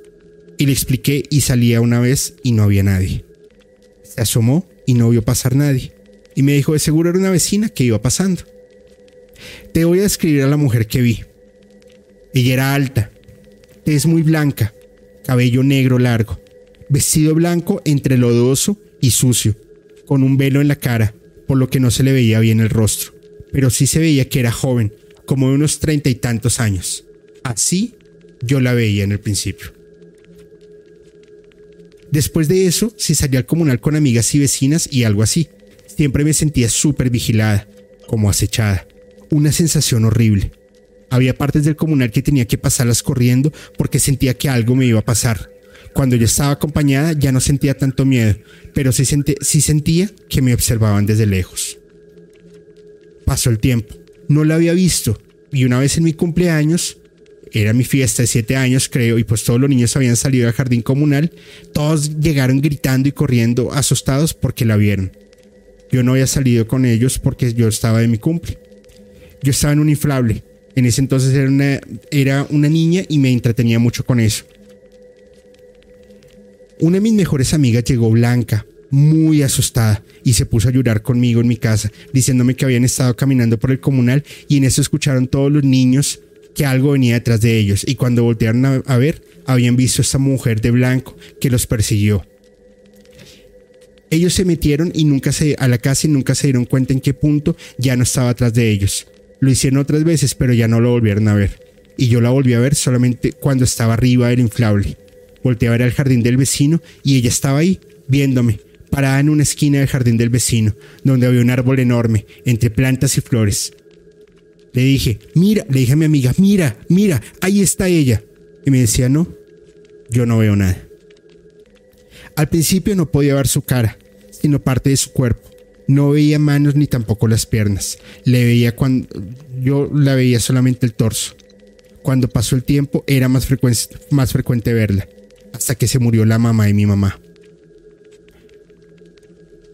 Y le expliqué y salía una vez y no había nadie. Se asomó y no vio pasar nadie. Y me dijo, de seguro era una vecina que iba pasando. Te voy a describir a la mujer que vi. Ella era alta, es muy blanca, cabello negro largo, vestido blanco entre lodoso y sucio, con un velo en la cara, por lo que no se le veía bien el rostro, pero sí se veía que era joven, como de unos treinta y tantos años. Así yo la veía en el principio. Después de eso, se salía al comunal con amigas y vecinas y algo así. Siempre me sentía súper vigilada, como acechada. Una sensación horrible. Había partes del comunal que tenía que pasarlas corriendo porque sentía que algo me iba a pasar. Cuando yo estaba acompañada ya no sentía tanto miedo, pero sí, sí sentía que me observaban desde lejos. Pasó el tiempo. No la había visto y una vez en mi cumpleaños era mi fiesta de siete años, creo, y pues todos los niños habían salido al jardín comunal. Todos llegaron gritando y corriendo, asustados porque la vieron. Yo no había salido con ellos porque yo estaba de mi cumple. Yo estaba en un inflable. En ese entonces era una, era una niña y me entretenía mucho con eso. Una de mis mejores amigas llegó blanca, muy asustada, y se puso a llorar conmigo en mi casa, diciéndome que habían estado caminando por el comunal y en eso escucharon todos los niños que algo venía detrás de ellos y cuando voltearon a, ver habían visto a esta mujer de blanco que los persiguió. Ellos se metieron y nunca se, a la casa y nunca se dieron cuenta en qué punto ya no estaba atrás de ellos. Lo hicieron otras veces, pero ya no lo volvieron a ver. Y yo la volví a ver solamente cuando estaba arriba del inflable. Volteé a ver al jardín del vecino y ella estaba ahí, viéndome, parada en una esquina del jardín del vecino, donde había un árbol enorme, entre plantas y flores. Le dije, mira, le dije a mi amiga, mira, mira, ahí está ella. Y me decía, no, yo no veo nada. Al principio no podía ver su cara, sino parte de su cuerpo. No veía manos ni tampoco las piernas. Le veía cuando yo la veía solamente el torso. Cuando pasó el tiempo era más frecuente, más frecuente verla, hasta que se murió la mamá de mi mamá.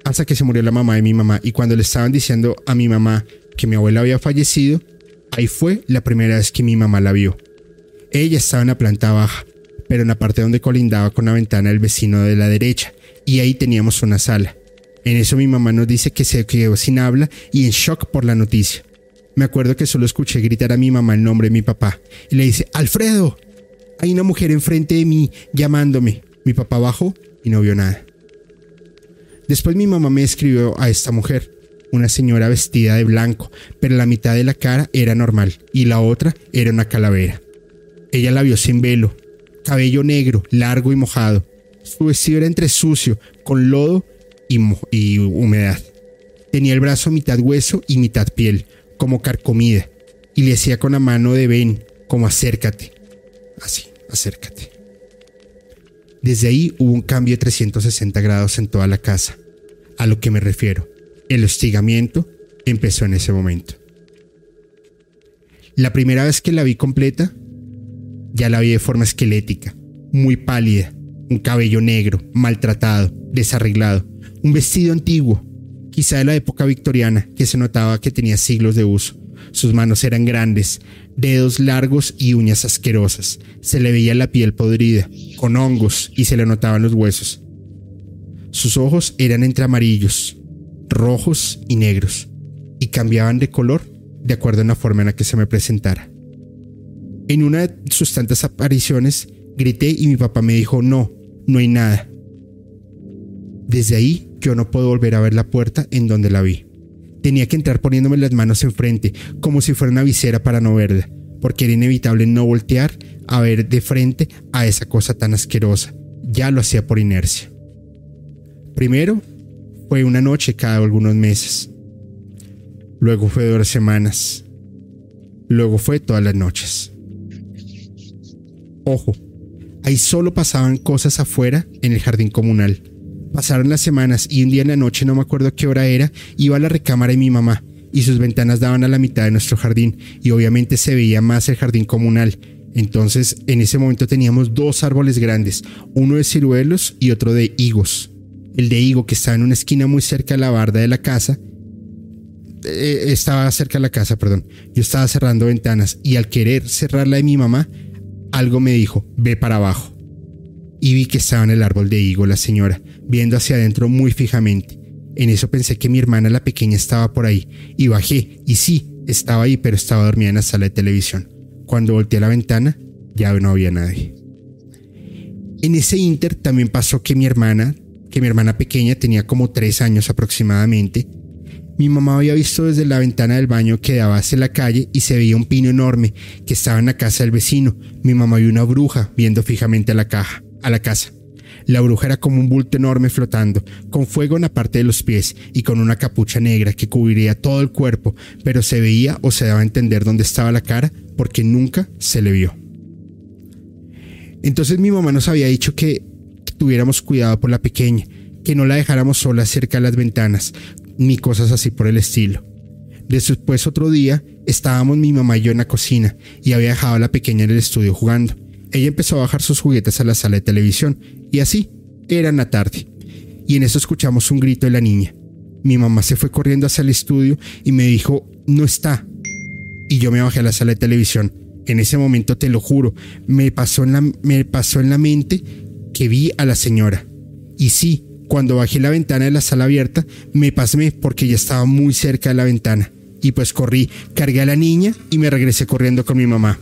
Hasta que se murió la mamá de mi mamá y cuando le estaban diciendo a mi mamá que mi abuela había fallecido, ahí fue la primera vez que mi mamá la vio. Ella estaba en la planta baja, pero en la parte donde colindaba con la ventana del vecino de la derecha, y ahí teníamos una sala. En eso mi mamá nos dice que se quedó sin habla y en shock por la noticia. Me acuerdo que solo escuché gritar a mi mamá el nombre de mi papá y le dice, Alfredo, hay una mujer enfrente de mí llamándome. Mi papá bajó y no vio nada. Después mi mamá me escribió a esta mujer una señora vestida de blanco, pero la mitad de la cara era normal y la otra era una calavera. Ella la vio sin velo, cabello negro, largo y mojado. Su vestido era entre sucio, con lodo y, humedad. Tenía el brazo mitad hueso y mitad piel, como carcomida, y le hacía con la mano de ven, como acércate. Así, acércate. Desde ahí hubo un cambio de 360 grados en toda la casa. A lo que me refiero, el hostigamiento empezó en ese momento. La primera vez que la vi completa, ya la vi de forma esquelética, muy pálida, un cabello negro, maltratado, desarreglado, un vestido antiguo, quizá de la época victoriana, que se notaba que tenía siglos de uso. Sus manos eran grandes, dedos largos y uñas asquerosas. Se le veía la piel podrida, con hongos y se le notaban los huesos. Sus ojos eran entre amarillos, rojos y negros, y cambiaban de color de acuerdo a la forma en la que se me presentara. En una de sus tantas apariciones grité y mi papá me dijo, no, no hay nada. Desde ahí yo no puedo volver a ver la puerta en donde la vi. Tenía que entrar poniéndome las manos enfrente, como si fuera una visera para no verla, porque era inevitable no voltear a ver de frente a esa cosa tan asquerosa. Ya lo hacía por inercia. Primero fue una noche cada algunos meses. Luego fue dos semanas. Luego fue todas las noches. Ojo, ahí solo pasaban cosas afuera en el jardín comunal. Pasaron las semanas y un día en la noche, no me acuerdo qué hora era, iba a la recámara de mi mamá y sus ventanas daban a la mitad de nuestro jardín y obviamente se veía más el jardín comunal. Entonces en ese momento teníamos dos árboles grandes, uno de ciruelos y otro de higos el de higo que estaba en una esquina muy cerca de la barda de la casa, eh, estaba cerca de la casa, perdón. Yo estaba cerrando ventanas y al querer cerrar la de mi mamá, algo me dijo, ve para abajo. Y vi que estaba en el árbol de higo la señora, viendo hacia adentro muy fijamente. En eso pensé que mi hermana la pequeña estaba por ahí, y bajé, y sí, estaba ahí, pero estaba dormida en la sala de televisión. Cuando volteé a la ventana, ya no había nadie. En ese inter también pasó que mi hermana que mi hermana pequeña tenía como tres años aproximadamente, mi mamá había visto desde la ventana del baño que daba hacia la calle y se veía un pino enorme que estaba en la casa del vecino. Mi mamá vio una bruja viendo fijamente a la caja, a la casa. La bruja era como un bulto enorme flotando, con fuego en la parte de los pies y con una capucha negra que cubriría todo el cuerpo, pero se veía o se daba a entender dónde estaba la cara porque nunca se le vio. Entonces mi mamá nos había dicho que tuviéramos cuidado por la pequeña, que no la dejáramos sola cerca de las ventanas, ni cosas así por el estilo. Después otro día estábamos mi mamá y yo en la cocina y había dejado a la pequeña en el estudio jugando. Ella empezó a bajar sus juguetes a la sala de televisión y así era la tarde. Y en eso escuchamos un grito de la niña. Mi mamá se fue corriendo hacia el estudio y me dijo, no está. Y yo me bajé a la sala de televisión. En ese momento, te lo juro, me pasó en la, me pasó en la mente que vi a la señora. Y sí, cuando bajé la ventana de la sala abierta, me pasé porque ya estaba muy cerca de la ventana. Y pues corrí, cargué a la niña y me regresé corriendo con mi mamá.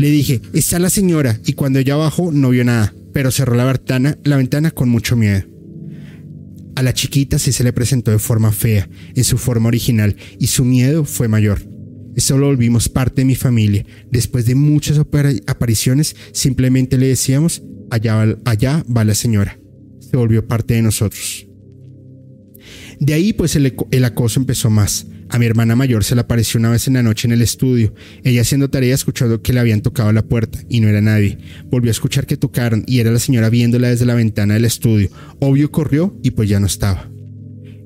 Le dije, está la señora, y cuando ella bajó no vio nada, pero cerró la ventana, la ventana con mucho miedo. A la chiquita sí se le presentó de forma fea, en su forma original, y su miedo fue mayor. Eso lo volvimos parte de mi familia. Después de muchas apariciones, simplemente le decíamos, allá allá va la señora se volvió parte de nosotros. De ahí pues el, acoso empezó más. A mi hermana mayor se le apareció una vez en la noche en el estudio. Ella haciendo tarea escuchando que le habían tocado la puerta y no era nadie. Volvió a escuchar que tocaron y era la señora viéndola desde la ventana del estudio. Obvio corrió y pues ya no estaba.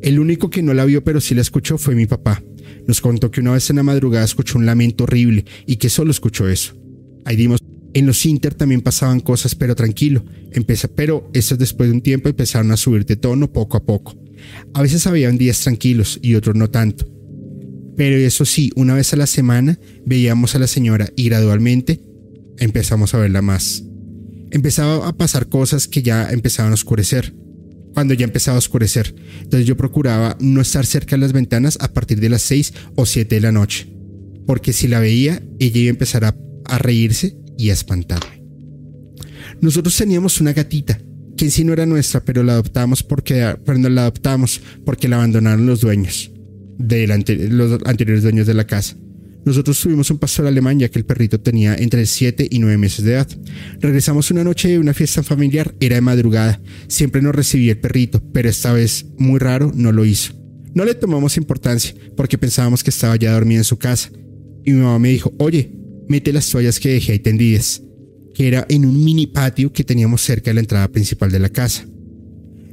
El único que no la vio pero sí la escuchó fue mi papá. Nos contó que una vez en la madrugada escuchó un lamento horrible y que solo escuchó eso. Ahí dimos en los Inter también pasaban cosas, pero tranquilo. Pero estos después de un tiempo empezaron a subir de tono poco a poco. A veces habían días tranquilos y otros no tanto. Pero eso sí, una vez a la semana veíamos a la señora y gradualmente empezamos a verla más. Empezaba a pasar cosas que ya empezaban a oscurecer. Cuando ya empezaba a oscurecer. Entonces yo procuraba no estar cerca de las ventanas a partir de las 6 o 7 de la noche. Porque si la veía, ella iba a empezar a, reírse y a espantarme. Nosotros teníamos una gatita, que en sí no era nuestra, pero la adoptamos porque, pero la adoptamos porque la abandonaron los dueños, de los anteriores dueños de la casa. Nosotros tuvimos un pastor alemán ya que el perrito tenía entre 7 y 9 meses de edad. Regresamos una noche de una fiesta familiar, era de madrugada. Siempre nos recibía el perrito, pero esta vez, muy raro, no lo hizo. No le tomamos importancia porque pensábamos que estaba ya dormido en su casa. Y mi mamá me dijo, oye, mete las toallas que dejé ahí tendidas, que era en un mini patio que teníamos cerca de la entrada principal de la casa.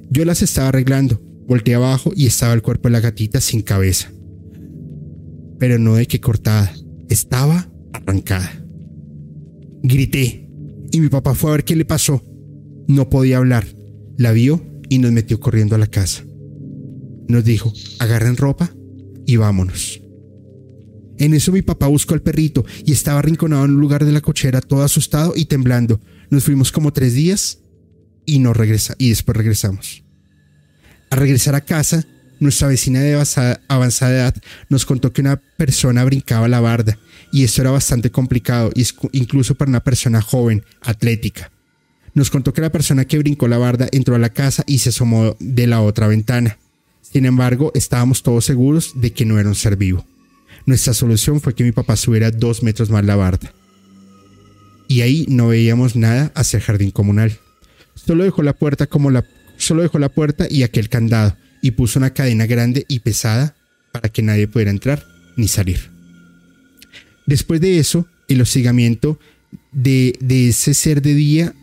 Yo las estaba arreglando, volteé abajo y estaba el cuerpo de la gatita sin cabeza. Pero no de que cortada, estaba arrancada. Grité y mi papá fue a ver qué le pasó. No podía hablar, la vio y nos metió corriendo a la casa. Nos dijo, agarren ropa y vámonos. En eso mi papá buscó al perrito y estaba arrinconado en un lugar de la cochera, todo asustado y temblando. Nos fuimos como tres días y no regresa y después regresamos. Al regresar a casa, nuestra vecina de avanzada edad nos contó que una persona brincaba la barda y esto era bastante complicado, incluso para una persona joven, atlética. Nos contó que la persona que brincó la barda entró a la casa y se asomó de la otra ventana. Sin embargo, estábamos todos seguros de que no era un ser vivo. Nuestra solución fue que mi papá subiera dos metros más la barda. Y ahí no veíamos nada hacia el jardín comunal. Solo dejó la puerta como la, solo dejó la puerta y aquel candado y puso una cadena grande y pesada para que nadie pudiera entrar ni salir. Después de eso, el hostigamiento de, de ese ser de día,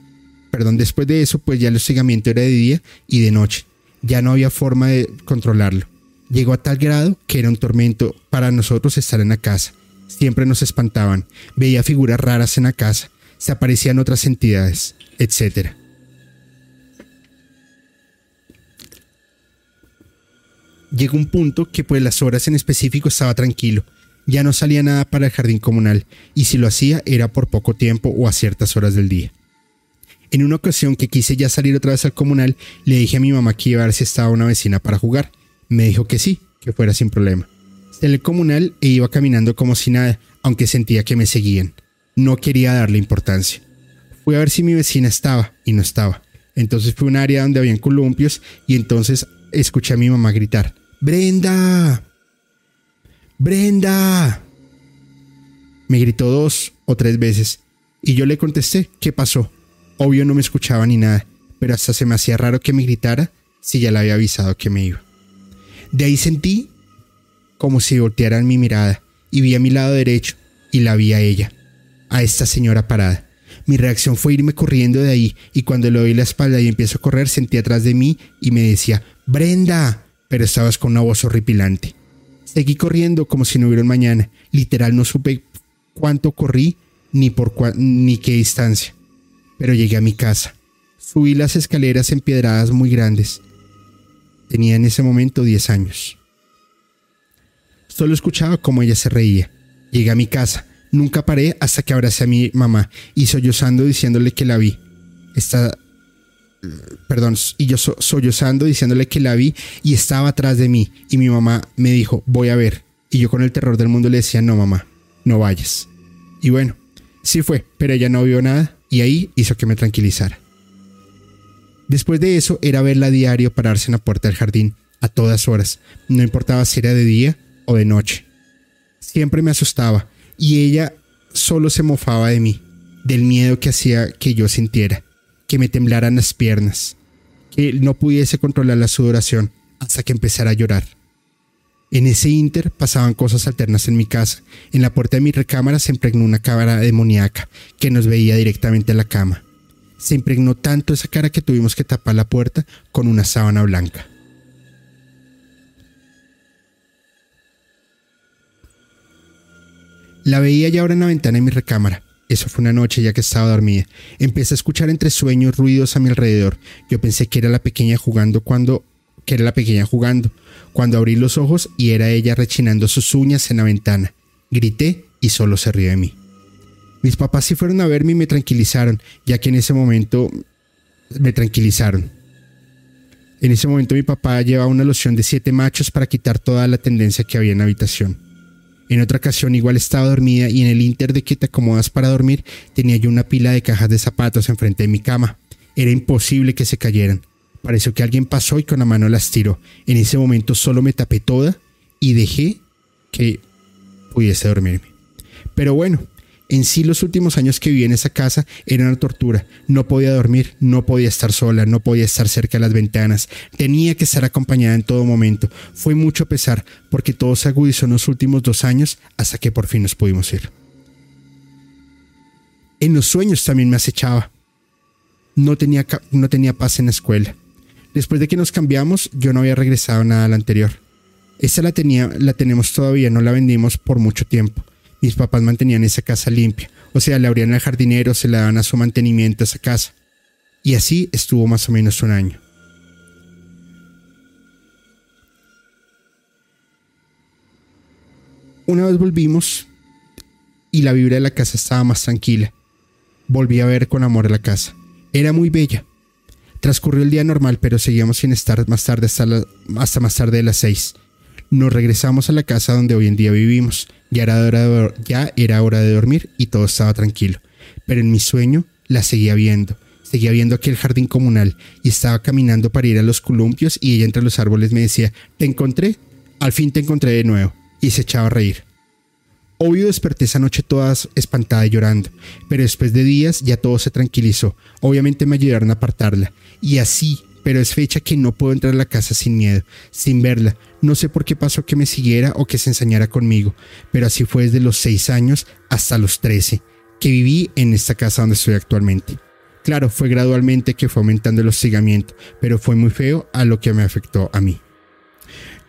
perdón, después de eso, pues ya el hostigamiento era de día y de noche. Ya no había forma de controlarlo. Llegó a tal grado que era un tormento para nosotros estar en la casa. Siempre nos espantaban, veía figuras raras en la casa, se aparecían otras entidades, etc. Llegó un punto que pues las horas en específico estaba tranquilo, ya no salía nada para el jardín comunal, y si lo hacía era por poco tiempo o a ciertas horas del día. En una ocasión que quise ya salir otra vez al comunal, le dije a mi mamá que iba a ver si estaba una vecina para jugar, me dijo que sí, que fuera sin problema. En el comunal e iba caminando como si nada, aunque sentía que me seguían. No quería darle importancia. Fui a ver si mi vecina estaba y no estaba. Entonces fue un área donde habían columpios y entonces escuché a mi mamá gritar, Brenda, Brenda. Me gritó dos o tres veces y yo le contesté, ¿qué pasó? Obvio no me escuchaba ni nada, pero hasta se me hacía raro que me gritara si ya le había avisado que me iba. De ahí sentí como si voltearan mi mirada y vi a mi lado derecho y la vi a ella, a esta señora parada. Mi reacción fue irme corriendo de ahí y cuando le doy la espalda y empiezo a correr sentí atrás de mí y me decía, Brenda, pero estabas con una voz horripilante. Seguí corriendo como si no hubiera un mañana. Literal no supe cuánto corrí ni por ni qué distancia. Pero llegué a mi casa. Subí las escaleras empiedradas muy grandes. Tenía en ese momento 10 años. Solo escuchaba cómo ella se reía. Llegué a mi casa. Nunca paré hasta que abracé a mi mamá y sollozando diciéndole que la vi. Está, perdón, y yo sollozando diciéndole que la vi y estaba atrás de mí. Y mi mamá me dijo, voy a ver. Y yo con el terror del mundo le decía, no mamá, no vayas. Y bueno, sí fue, pero ella no vio nada y ahí hizo que me tranquilizara. Después de eso era verla a diario pararse en la puerta del jardín a todas horas, no importaba si era de día o de noche. Siempre me asustaba y ella solo se mofaba de mí, del miedo que hacía que yo sintiera, que me temblaran las piernas, que no pudiese controlar la sudoración hasta que empezara a llorar. En ese inter pasaban cosas alternas en mi casa. En la puerta de mi recámara se impregnó una cámara demoníaca que nos veía directamente a la cama. Se impregnó tanto esa cara que tuvimos que tapar la puerta con una sábana blanca. La veía ya ahora en la ventana de mi recámara. Eso fue una noche ya que estaba dormida. Empecé a escuchar entre sueños ruidos a mi alrededor. Yo pensé que era la pequeña jugando cuando que era la pequeña jugando. Cuando abrí los ojos y era ella rechinando sus uñas en la ventana. Grité y solo se rió de mí. Mis papás sí fueron a verme y me tranquilizaron, ya que en ese momento me tranquilizaron. En ese momento mi papá llevaba una loción de siete machos para quitar toda la tendencia que había en la habitación. En otra ocasión igual estaba dormida y en el inter de que te acomodas para dormir tenía yo una pila de cajas de zapatos enfrente de mi cama. Era imposible que se cayeran. Pareció que alguien pasó y con la mano las tiró. En ese momento solo me tapé toda y dejé que pudiese dormirme. Pero bueno, en sí los últimos años que viví en esa casa eran una tortura. No podía dormir, no podía estar sola, no podía estar cerca de las ventanas. Tenía que estar acompañada en todo momento. Fue mucho pesar porque todo se agudizó en los últimos dos años hasta que por fin nos pudimos ir. En los sueños también me acechaba. No tenía, no tenía paz en la escuela. Después de que nos cambiamos, yo no había regresado nada a la anterior. Esa la tenía, la tenemos todavía, no la vendimos por mucho tiempo mis papás mantenían esa casa limpia. O sea, le abrían al jardinero, se le daban a su mantenimiento a esa casa. Y así estuvo más o menos un año. Una vez volvimos y la vibra de la casa estaba más tranquila. Volví a ver con amor la casa. Era muy bella. Transcurrió el día normal, pero seguíamos sin estar más tarde hasta, hasta más tarde de las seis. Nos regresamos a la casa donde hoy en día vivimos. Ya era, hora de, ya era hora de dormir y todo estaba tranquilo. Pero en mi sueño la seguía viendo. Seguía viendo aquel jardín comunal y estaba caminando para ir a los columpios y ella entre los árboles me decía, ¿te encontré? Al fin te encontré de nuevo. Y se echaba a reír. Obvio desperté esa noche toda espantada y llorando, pero después de días ya todo se tranquilizó. Obviamente me ayudaron a apartarla. Y así, pero es fecha que no puedo entrar a la casa sin miedo, sin verla, no sé por qué pasó que me siguiera o que se ensañara conmigo, pero así fue desde los 6 años hasta los 13, que viví en esta casa donde estoy actualmente. Claro, fue gradualmente que fue aumentando el hostigamiento, pero fue muy feo a lo que me afectó a mí.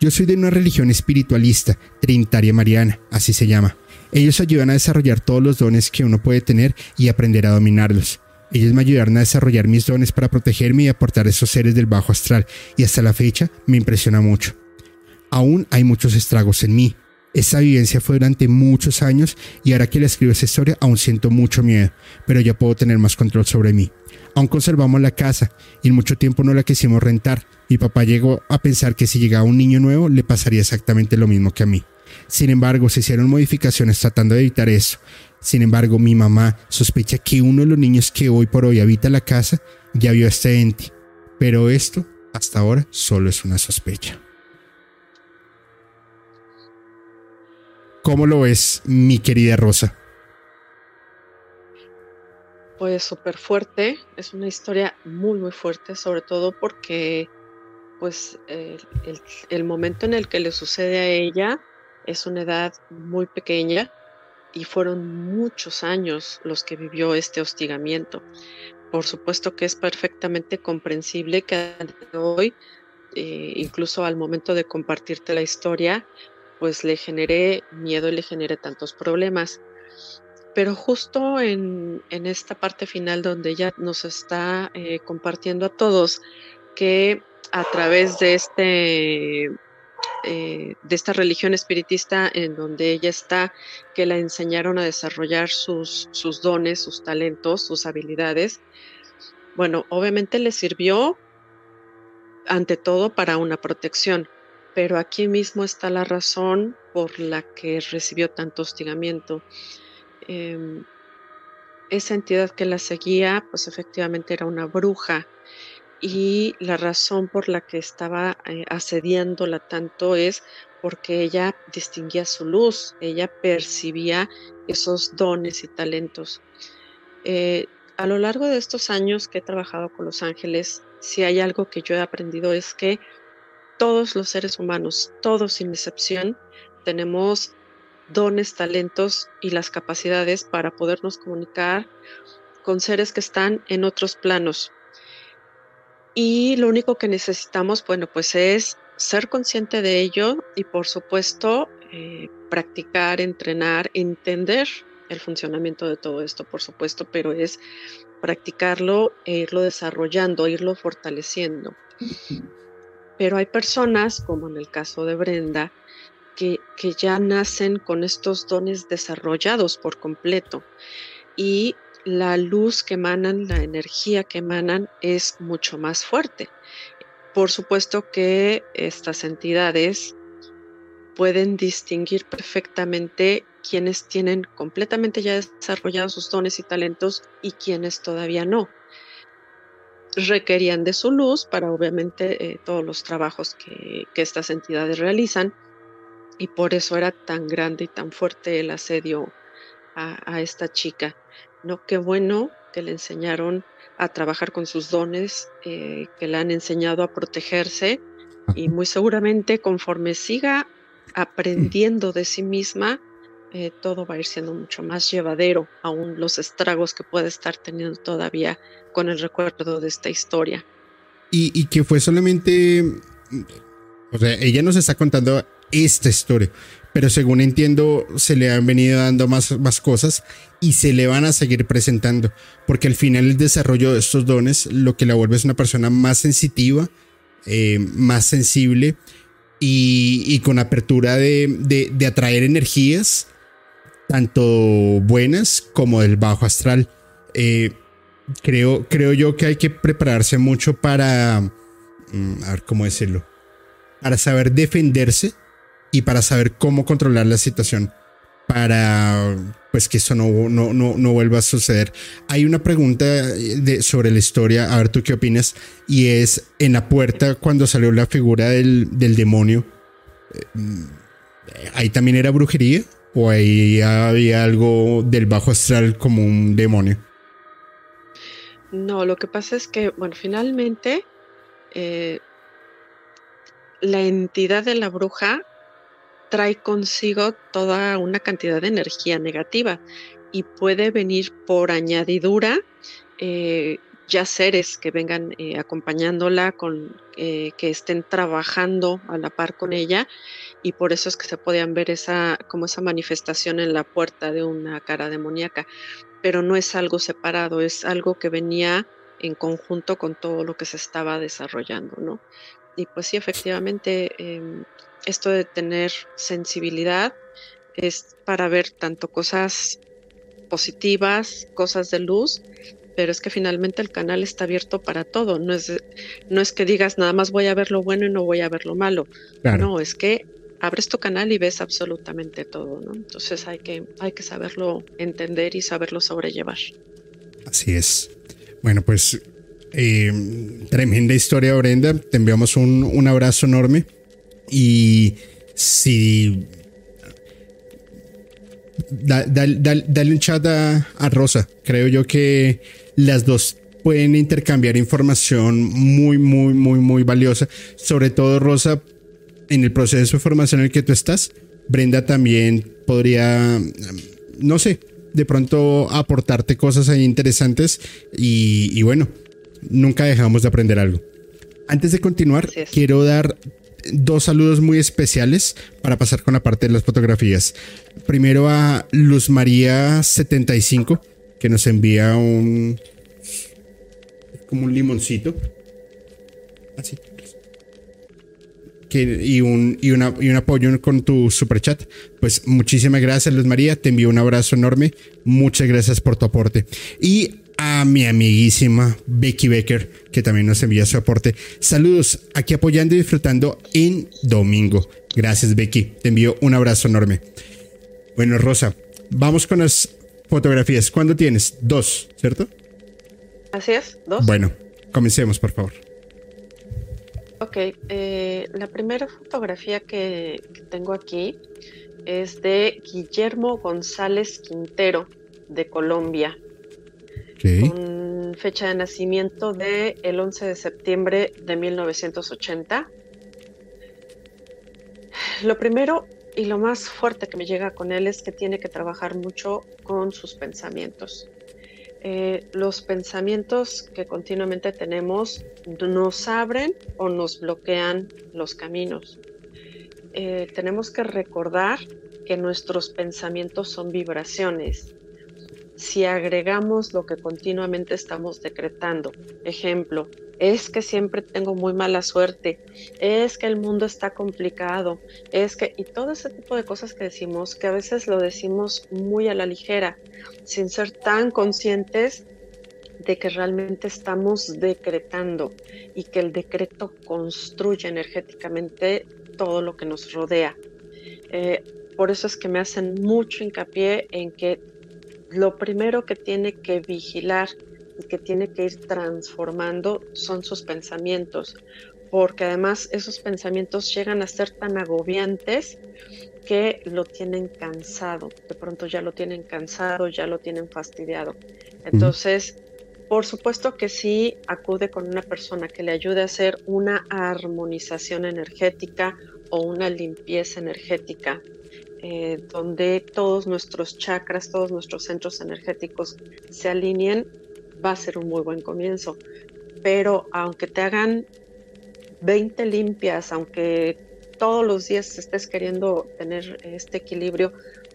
Yo soy de una religión espiritualista, trinitaria mariana, así se llama. Ellos ayudan a desarrollar todos los dones que uno puede tener y aprender a dominarlos. Ellos me ayudaron a desarrollar mis dones para protegerme y aportar a esos seres del bajo astral, y hasta la fecha me impresiona mucho. Aún hay muchos estragos en mí. Esa vivencia fue durante muchos años y ahora que le escribo esa historia aún siento mucho miedo, pero ya puedo tener más control sobre mí. Aún conservamos la casa y en mucho tiempo no la quisimos rentar. Mi papá llegó a pensar que si llegaba un niño nuevo le pasaría exactamente lo mismo que a mí. Sin embargo, se hicieron modificaciones tratando de evitar eso Sin embargo, mi mamá sospecha que uno de los niños que hoy por hoy habita la casa ya vio a este ente, pero esto hasta ahora solo es una sospecha. ¿Cómo lo ves, mi querida Rosa? Pues súper fuerte, es una historia muy muy fuerte, sobre todo porque pues el, momento en el que le sucede a ella es una edad muy pequeña y fueron muchos años los que vivió este hostigamiento. Por supuesto que es perfectamente comprensible que hoy, eh, incluso al momento de compartirte la historia, pues le generé miedo y le generé tantos problemas. Pero justo en, esta parte final donde ella nos está eh, compartiendo a todos que a través de este eh, de esta religión espiritista en donde ella está, que la enseñaron a desarrollar sus, sus dones, sus talentos, sus habilidades. Bueno, obviamente le sirvió ante todo para una protección, pero aquí mismo está la razón por la que recibió tanto hostigamiento. Em, esa entidad que la seguía, pues efectivamente era una bruja y la razón por la que estaba eh, asediándola tanto es porque ella distinguía su luz, ella percibía esos dones y talentos. Eh, a lo largo de estos años que he trabajado con los ángeles, si hay algo que yo he aprendido es que todos los seres humanos, todos sin excepción, tenemos dones, talentos y las capacidades para podernos comunicar con seres que están en otros planos, y lo único que necesitamos, bueno, pues es ser consciente de ello y por supuesto eh, practicar, entrenar, entender el funcionamiento de todo esto, por supuesto, pero es practicarlo e irlo desarrollando, irlo fortaleciendo. Pero hay personas, como en el caso de Brenda, que, que ya nacen con estos dones desarrollados por completo y la luz que emanan, la energía que emanan es mucho más fuerte. Por supuesto que estas entidades pueden distinguir perfectamente quienes tienen completamente ya desarrollados sus dones y talentos y quienes todavía no. Requerían de su luz para obviamente eh, todos los trabajos que, estas entidades realizan y por eso era tan grande y tan fuerte el asedio a esta chica. ¿No? Qué bueno que le enseñaron a trabajar con sus dones, eh, que le han enseñado a protegerse y muy seguramente conforme siga aprendiendo de sí misma, eh, todo va a ir siendo mucho más llevadero, aún los estragos que puede estar teniendo todavía con el recuerdo de esta historia. Y, y que fue solamente, o sea, ella nos está contando esta historia, pero según entiendo se le han venido dando más, más cosas y se le van a seguir presentando, porque al final el desarrollo de estos dones lo que la vuelve es una persona más sensitiva, eh, más sensible y, con apertura de, atraer energías, tanto buenas como del bajo astral. Eh, creo, creo yo que hay que prepararse mucho para, mm, ver cómo decirlo, para saber defenderse y para saber cómo controlar la situación para pues que eso no, no, no, vuelva a suceder. Hay una pregunta de, sobre la historia, a ver tú qué opinas, y es en la puerta cuando salió la figura del, del demonio, eh, ¿ahí también era brujería? ¿O ahí había algo del bajo astral como un demonio? No, lo que pasa es que, bueno, finalmente eh, la entidad de la bruja trae consigo toda una cantidad de energía negativa y puede venir por añadidura eh, ya seres que vengan eh, acompañándola, con, eh, que estén trabajando a la par con ella y por eso es que se podían ver esa, como esa manifestación en la puerta de una cara demoníaca, pero no es algo separado, es algo que venía en conjunto con todo lo que se estaba desarrollando, ¿no? Y pues sí, efectivamente, em, esto de tener sensibilidad es para ver tanto cosas positivas, cosas de luz, pero es que finalmente el canal está abierto para todo. No es, no es que digas nada más voy a ver lo bueno y no voy a ver lo malo. No, es que abres tu canal y ves absolutamente todo, ¿no? Entonces hay que, hay que saberlo entender y saberlo sobrellevar. Así es. Bueno, pues eh, tremenda historia, Brenda. Te enviamos un, un abrazo enorme. Y si dale un chat a, Rosa. Creo yo que las dos pueden intercambiar información muy, muy, muy, muy valiosa. Sobre todo, Rosa, en el proceso de formación en el que tú estás, Brenda también podría, no sé, de pronto aportarte cosas ahí interesantes y, y bueno, nunca dejamos de aprender algo. Antes de continuar, quiero dar dos saludos muy especiales para pasar con la parte de las fotografías. Primero a Luz María 75, que nos envía un como un limoncito. Así. Que, y, un, y, una, y un apoyo con tu super chat. Pues muchísimas gracias, Luz María. Te envío un abrazo enorme. Muchas gracias por tu aporte. Y a mi amiguísima Becky Becker, que también nos envía su aporte. Saludos, aquí apoyando y disfrutando en domingo. Gracias, Becky. Te envío un abrazo enorme. Bueno, Rosa, vamos con las fotografías. ¿Cuándo tienes? Dos, ¿cierto? Así es, dos. Bueno, comencemos, por favor. Ok, eh, la primera fotografía que tengo aquí es de Guillermo González Quintero, de Colombia con fecha de nacimiento de el 11 de septiembre de 1980. Lo primero y lo más fuerte que me llega con él es que tiene que trabajar mucho con sus pensamientos. Eh, los pensamientos que continuamente tenemos nos abren o nos bloquean los caminos. Eh, tenemos que recordar que nuestros pensamientos son vibraciones si agregamos lo que continuamente estamos decretando. Ejemplo, es que siempre tengo muy mala suerte, es que el mundo está complicado, es que, y todo ese tipo de cosas que decimos, que a veces lo decimos muy a la ligera, sin ser tan conscientes de que realmente estamos decretando y que el decreto construye energéticamente todo lo que nos rodea. Eh, por eso es que me hacen mucho hincapié en que lo primero que tiene que vigilar y que tiene que ir transformando son sus pensamientos, porque además esos pensamientos llegan a ser tan agobiantes que lo tienen cansado, de pronto ya lo tienen cansado, ya lo tienen fastidiado. Entonces, por supuesto que sí acude con una persona que le ayude a hacer una armonización energética o una limpieza energética eh, donde todos nuestros chakras, todos nuestros centros energéticos se alineen, va a ser un muy buen comienzo. Pero aunque te hagan 20 limpias, aunque todos los días estés queriendo tener este equilibrio,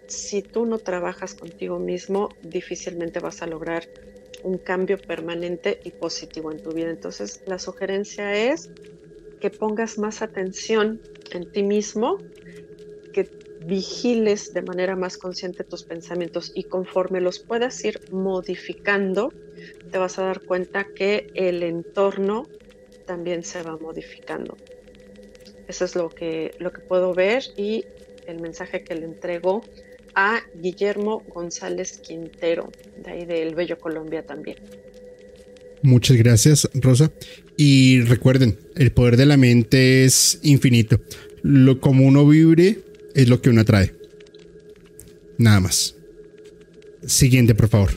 si tú no trabajas contigo mismo, difícilmente vas a lograr un cambio permanente y positivo en tu vida. Entonces, la sugerencia es que pongas más atención en ti mismo, que vigiles de manera más consciente tus pensamientos y conforme los puedas ir modificando, te vas a dar cuenta que el entorno también se va modificando. Eso es lo que, lo que puedo ver y el mensaje que le entrego a Guillermo González Quintero, de ahí del Bello Colombia también. Muchas gracias, Rosa. Y recuerden, el poder de la mente es infinito. Lo como uno vibre, es lo que uno atrae. Nada más. Siguiente, por favor.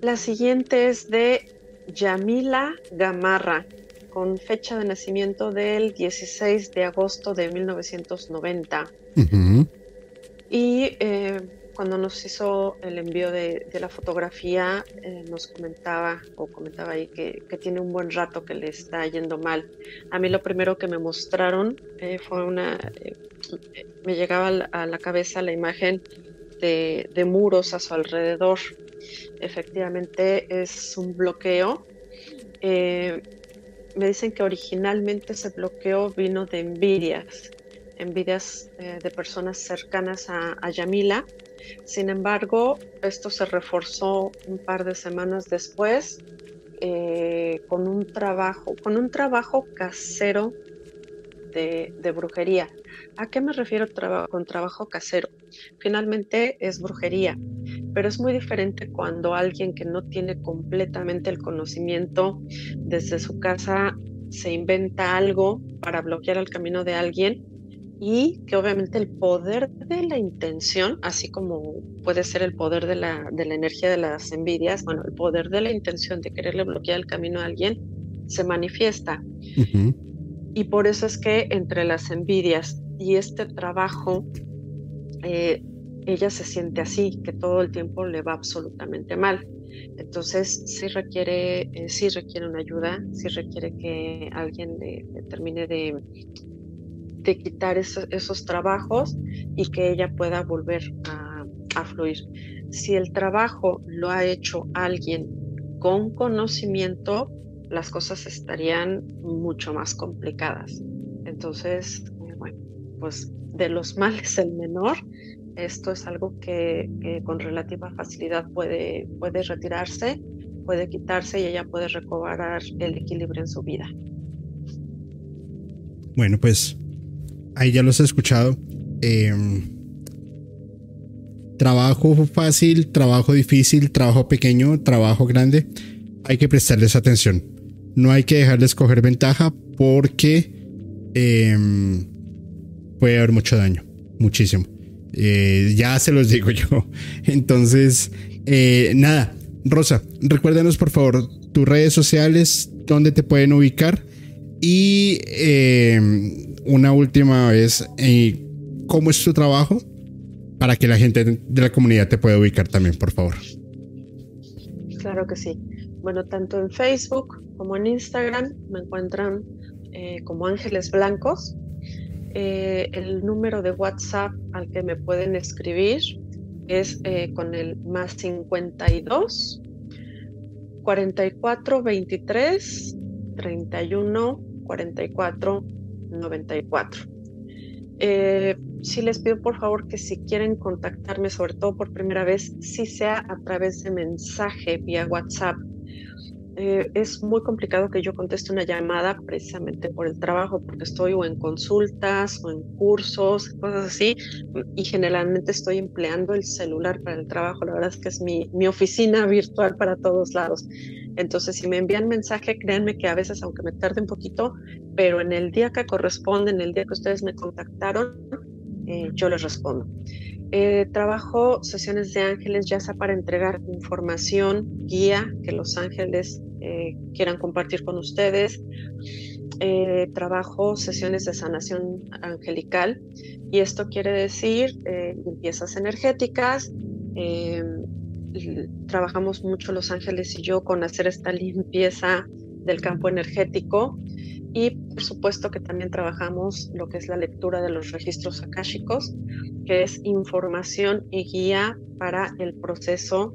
La siguiente es de Yamila Gamarra, con fecha de nacimiento del 16 de agosto de 1990. Y eh, cuando nos hizo el envío de, la fotografía, eh, nos comentaba o comentaba ahí que, tiene un buen rato que le está yendo mal. A mí lo primero que me mostraron eh, fue una, eh, me llegaba a la cabeza la imagen de, muros a su alrededor. Efectivamente es un bloqueo. me dicen que originalmente ese bloqueo vino de envidias, envidias de personas cercanas a Yamila sin embargo, esto se reforzó un par de semanas después eh, con un trabajo, con un trabajo casero de, brujería. ¿A qué me refiero con trabajo casero? Finalmente es brujería, pero es muy diferente cuando alguien que no tiene completamente el conocimiento desde su casa se inventa algo para bloquear el camino de alguien y que obviamente el poder de la intención, así como puede ser el poder de la, de la energía de las envidias, bueno, el poder de la intención de quererle bloquear el camino a alguien se manifiesta. Y por eso es que entre las envidias y este trabajo, eh, ella se siente así, que todo el tiempo le va absolutamente mal. Entonces sí requiere, eh, sí requiere una ayuda, sí requiere que alguien le termine de, de quitar esos trabajos y que ella pueda volver a, fluir. Si el trabajo lo ha hecho alguien con conocimiento, las cosas estarían mucho más complicadas. Entonces, bueno, pues de los males el menor, esto es algo que, con relativa facilidad puede, puede retirarse, puede quitarse y ella puede recobrar el equilibrio en su vida. Bueno, pues ahí ya los he escuchado. Em, trabajo fácil, trabajo difícil, trabajo pequeño, trabajo grande. Hay que prestarles atención. No hay que dejarles coger ventaja porque em, puede haber mucho daño, muchísimo. Eh, ya se los digo yo. Entonces, eh, nada, Rosa, recuérdanos por favor tus redes sociales, dónde te pueden ubicar y em, una última vez, eh, ¿cómo es tu trabajo? Para que la gente de la comunidad te pueda ubicar también, por favor. Claro que sí. Bueno, tanto en Facebook como en Instagram me encuentran eh, como Ángeles Blancos. Eh, el número de WhatsApp al que me pueden escribir es con el más 52 44 23 31 44 94. Eh, sí les pido por favor que si quieren contactarme, sobre todo por primera vez, si sea a través de mensaje vía WhatsApp. Eh, es muy complicado que yo conteste una llamada precisamente por el trabajo, porque estoy o en consultas o en cursos, cosas así, y generalmente estoy empleando el celular para el trabajo. La verdad es que es mi, mi oficina virtual para todos lados. Entonces, si me envían mensaje, créanme que a veces, aunque me tarde un poquito, pero en el día que corresponde, en el día que ustedes me contactaron, eh, yo les respondo. Eh, trabajo sesiones de ángeles ya sea para entregar información, guía que los ángeles eh, quieran compartir con ustedes. trabajo sesiones de sanación angelical y esto quiere decir limpiezas energéticas, trabajamos mucho Los Ángeles y yo con hacer esta limpieza del campo energético y por supuesto que también trabajamos lo que es la lectura de los registros akáshicos, que es información y guía para el proceso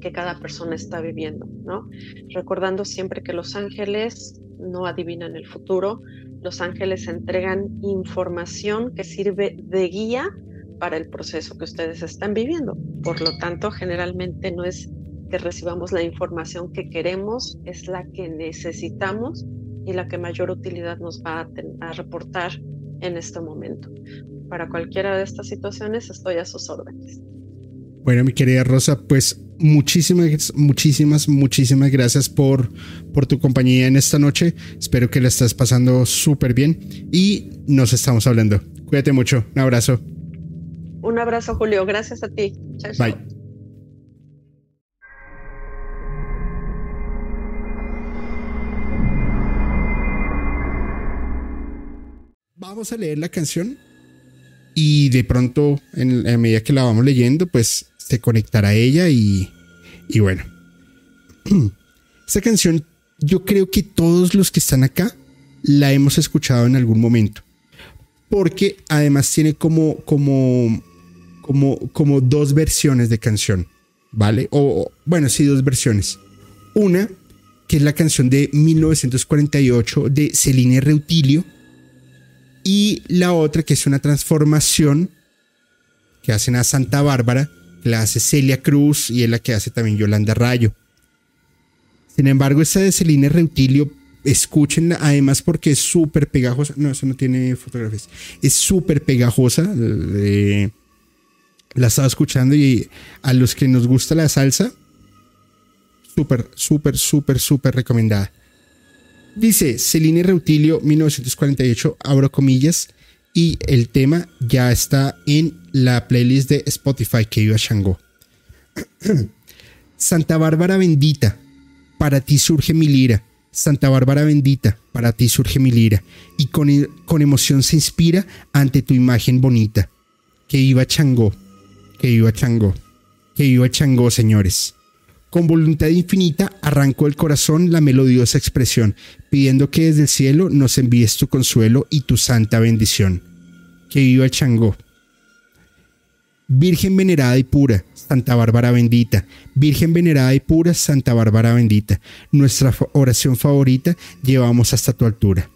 que cada persona está viviendo, ¿no? Recordando siempre que los ángeles no adivinan el futuro, los ángeles entregan información que sirve de guía para el proceso que ustedes están viviendo. Por lo tanto, generalmente no es que recibamos la información que queremos, es la que necesitamos y la que mayor utilidad nos va a, reportar en este momento. Para cualquiera de estas situaciones estoy a sus órdenes. Bueno, mi querida Rosa, pues muchísimas, muchísimas, muchísimas gracias por, por tu compañía en esta noche. Espero que la estés pasando súper bien y nos estamos hablando. Cuídate mucho. Un abrazo. Un abrazo, Julio. Gracias a ti. Bye. Vamos a leer la canción y de pronto, en, la medida que la vamos leyendo, pues se conectará ella y, y bueno. Esta canción, yo creo que todos los que están acá la hemos escuchado en algún momento. Porque además tiene como, como como, como dos versiones de canción, ¿vale? O, bueno, sí, dos versiones. Una, que es la canción de 1948 de Celine Reutilio, y la otra, que es una transformación que hacen a Santa Bárbara, que la hace Celia Cruz y es la que hace también Yolanda Rayo. Sin embargo, esta de Celine Reutilio escúchenla, además porque es súper pegajosa. No, eso no tiene fotografías. Es súper pegajosa. La estaba escuchando y a los que nos gusta la salsa, súper, súper, súper, súper recomendada. Dice Celine Reutilio, 1948, abro comillas, y el tema ya está en la playlist de Spotify que iba a. Santa Bárbara bendita, para ti surge mi lira. Santa Bárbara bendita, para ti surge mi lira. Y con, con emoción se inspira ante tu imagen bonita. Que iba Changó, que iba Changó, que iba Changó, señores. Con voluntad infinita arrancó el corazón la melodiosa expresión, pidiendo que desde el cielo nos envíes tu consuelo y tu santa bendición. Que viva el Changó. Virgen venerada y pura, Santa Bárbara bendita. Virgen venerada y pura, Santa Bárbara bendita. Nuestra oración favorita llevamos hasta tu altura.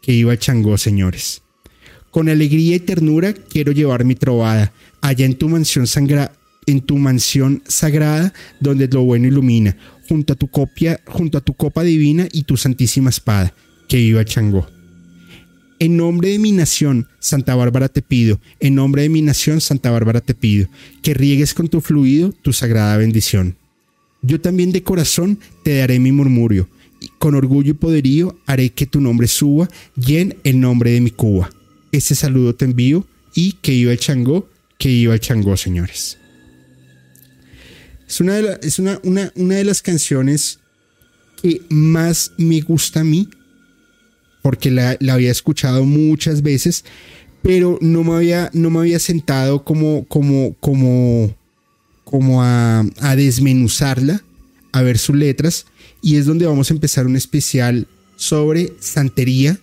Que viva el Changó, señores. Con alegría y ternura quiero llevar mi trovada allá en tu mansión sangra en tu mansión sagrada donde lo bueno ilumina, junto a tu copia, junto a tu copa divina y tu santísima espada. Que viva Changó. En nombre de mi nación, Santa Bárbara te pido, en nombre de mi nación, Santa Bárbara te pido, que riegues con tu fluido tu sagrada bendición. Yo también de corazón te daré mi murmurio, y con orgullo y poderío haré que tu nombre suba y en el nombre de mi Cuba. Ese saludo te envío y que iba el Changó, que iba el Changó, señores. Es una de, las canciones que más me gusta a mí, porque la, había escuchado muchas veces, pero no me había, sentado como, como, como, como a desmenuzarla, a ver sus letras, y es donde vamos a empezar un especial sobre santería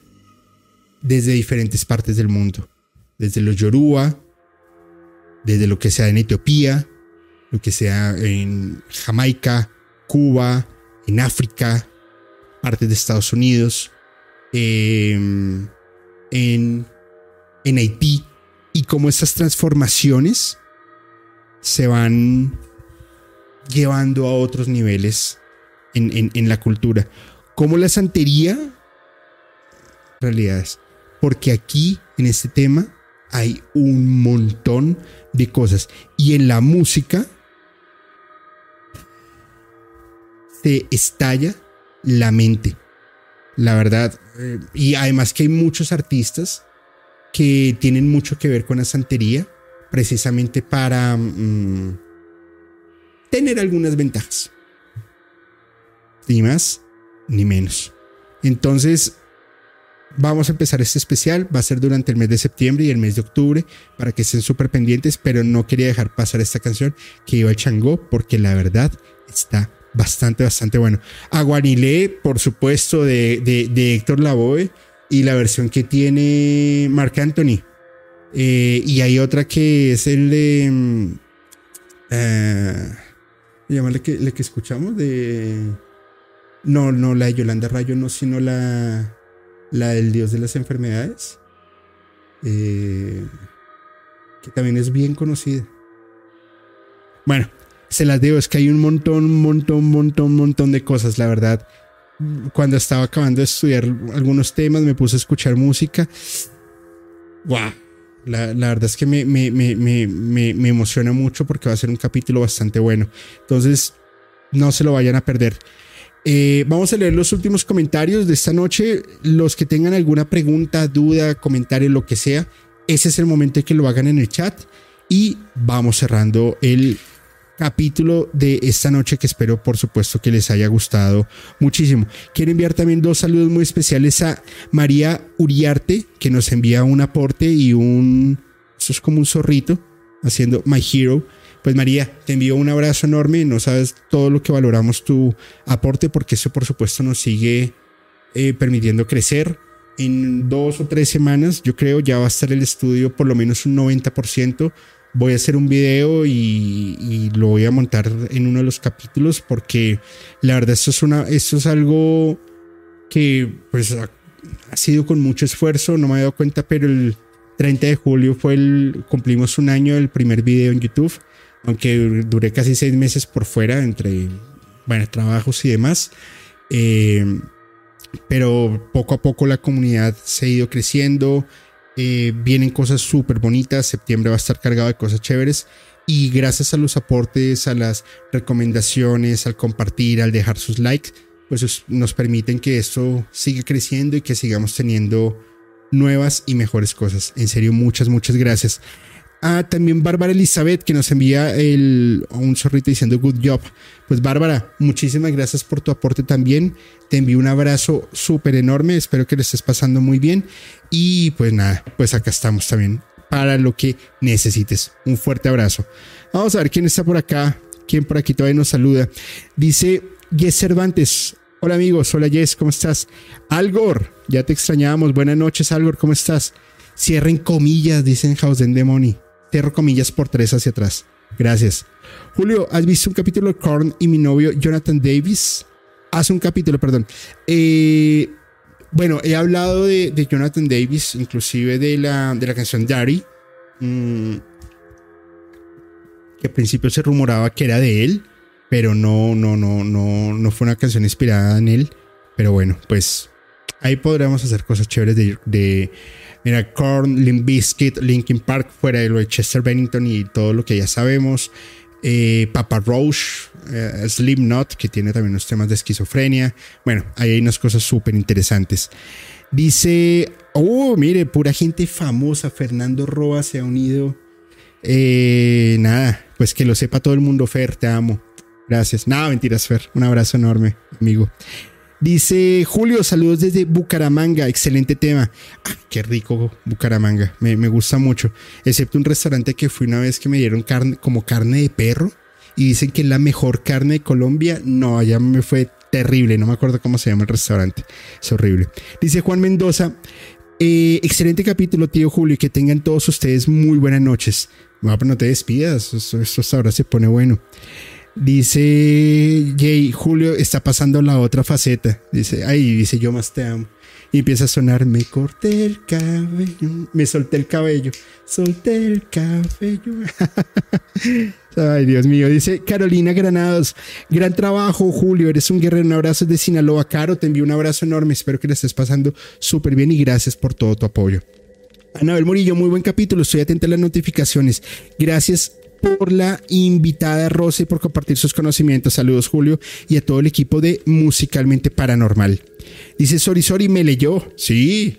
desde diferentes partes del mundo, desde los Yoruba, desde lo que sea en Etiopía, lo que sea en Jamaica, Cuba, en África, partes de Estados Unidos, em, en, en Haití, y cómo estas transformaciones se van llevando a otros niveles en, en la cultura. Como la santería, realidades. Porque aquí, en este tema, hay un montón de cosas. Y en la música, estalla la mente. La verdad. Eh, y además que hay muchos artistas que tienen mucho que ver con la santería, precisamente para mm, tener algunas ventajas. Ni más ni menos. Entonces, vamos a empezar este especial. Va a ser durante el mes de septiembre y el mes de octubre para que estén súper pendientes, pero no quería dejar pasar esta canción que iba el Changó porque la verdad está bastante, bastante bueno. Aguanilé, por supuesto, de, de, Héctor Lavoe y la versión que tiene Mark Anthony. Eh, y hay otra que es el de. Uh, la que, la que escuchamos de. No, no, la de Yolanda Rayo, no, sino la. La del Dios de las Enfermedades. Eh, que también es bien conocida. Bueno, se las digo, es que hay un montón, montón, montón, montón de cosas, la verdad. Cuando estaba acabando de estudiar algunos temas, me puse a escuchar música. ¡Wow! La, verdad es que me, me, me, me, emociona mucho porque va a ser un capítulo bastante bueno. Entonces, no se lo vayan a perder. Eh, vamos a leer los últimos comentarios de esta noche. Los que tengan alguna pregunta, duda, comentario, lo que sea, ese es el momento de que lo hagan en el chat. Y vamos cerrando el capítulo de esta noche que espero por supuesto que les haya gustado muchísimo. Quiero enviar también dos saludos muy especiales a María Uriarte que nos envía un aporte y un... Eso es como un zorrito haciendo My Hero. Pues María, te envío un abrazo enorme. No sabes todo lo que valoramos tu aporte porque eso por supuesto nos sigue eh, permitiendo crecer. En dos o tres semanas yo creo ya va a estar el estudio por lo menos un 90% voy a hacer un video y, lo voy a montar en uno de los capítulos porque la verdad esto es, una, esto es algo que pues ha, sido con mucho esfuerzo, no me he dado cuenta, pero el 30 de julio fue el, cumplimos un año del primer video en YouTube, aunque duré casi seis meses por fuera entre, bueno, trabajos y demás. Eh, pero poco a poco la comunidad se ha ido creciendo. Eh, vienen cosas súper bonitas. Septiembre va a estar cargado de cosas chéveres. Y gracias a los aportes, a las recomendaciones, al compartir, al dejar sus likes, pues nos permiten que esto siga creciendo y que sigamos teniendo nuevas y mejores cosas. En serio, muchas, muchas gracias. Ah, también Bárbara Elizabeth que nos envía un zorrito diciendo good job. Pues Bárbara, muchísimas gracias por tu aporte también. Te envío un abrazo súper enorme. Espero que le estés pasando muy bien. Y pues nada, pues acá estamos también para lo que necesites. Un fuerte abrazo. Vamos a ver quién está por acá. Quién por aquí todavía nos saluda. Dice Yes Cervantes. Hola amigos, hola Jess, ¿cómo estás? Algor, ya te extrañábamos. Buenas noches, Algor, ¿cómo estás? Cierren comillas, dicen House and Demony. Cierro comillas por tres hacia atrás. Gracias. Julio, ¿has visto un capítulo de Korn y mi novio Jonathan Davis? Hace un capítulo, perdón. Eh, bueno, he hablado de, Jonathan Davis, inclusive de la, de la canción Daddy. Mm, que al principio se rumoraba que era de él pero no, no, no, no, no fue una canción inspirada en él. Pero bueno, pues ahí podríamos hacer cosas chéveres de mira, Korn, Limp Bizkit, Linkin Park, fuera de lo de Chester Bennington y todo lo que ya sabemos. Eh, Papa Roach, eh, Slim Knot, que tiene también unos temas de esquizofrenia. Bueno, ahí hay unas cosas súper interesantes. Dice, oh, mire, pura gente famosa. Fernando Roa se ha unido. Eh, nada, pues que lo sepa todo el mundo, Fer, te amo. Gracias. Nada, mentiras, Fer. Un abrazo enorme, amigo. Dice Julio, saludos desde Bucaramanga. Excelente tema. Ah, qué rico Bucaramanga. Me, gusta mucho. Excepto un restaurante que fui una vez que me dieron carne, como carne de perro. Y dicen que es la mejor carne de Colombia. No, allá me fue terrible. No me acuerdo cómo se llama el restaurante. Es horrible. Dice Juan Mendoza. Eh, excelente capítulo, tío Julio. Y que tengan todos ustedes muy buenas noches. No te despidas. Esto, esto ahora se pone bueno. Dice Jay, Julio está pasando la otra faceta. Dice, ay, dice yo más te amo. Y empieza a sonar, me corté el cabello, me solté el cabello, solté el cabello. ay, Dios mío, dice Carolina Granados, gran trabajo, Julio, eres un guerrero, un abrazo de Sinaloa. Caro, te envío un abrazo enorme, espero que le estés pasando súper bien y gracias por todo tu apoyo. Anabel Murillo, muy buen capítulo, estoy atenta a las notificaciones. Gracias por la invitada Rosa y por compartir sus conocimientos. Saludos, Julio, y a todo el equipo de Musicalmente Paranormal. Dice Sori Sori, me leyó. Sí,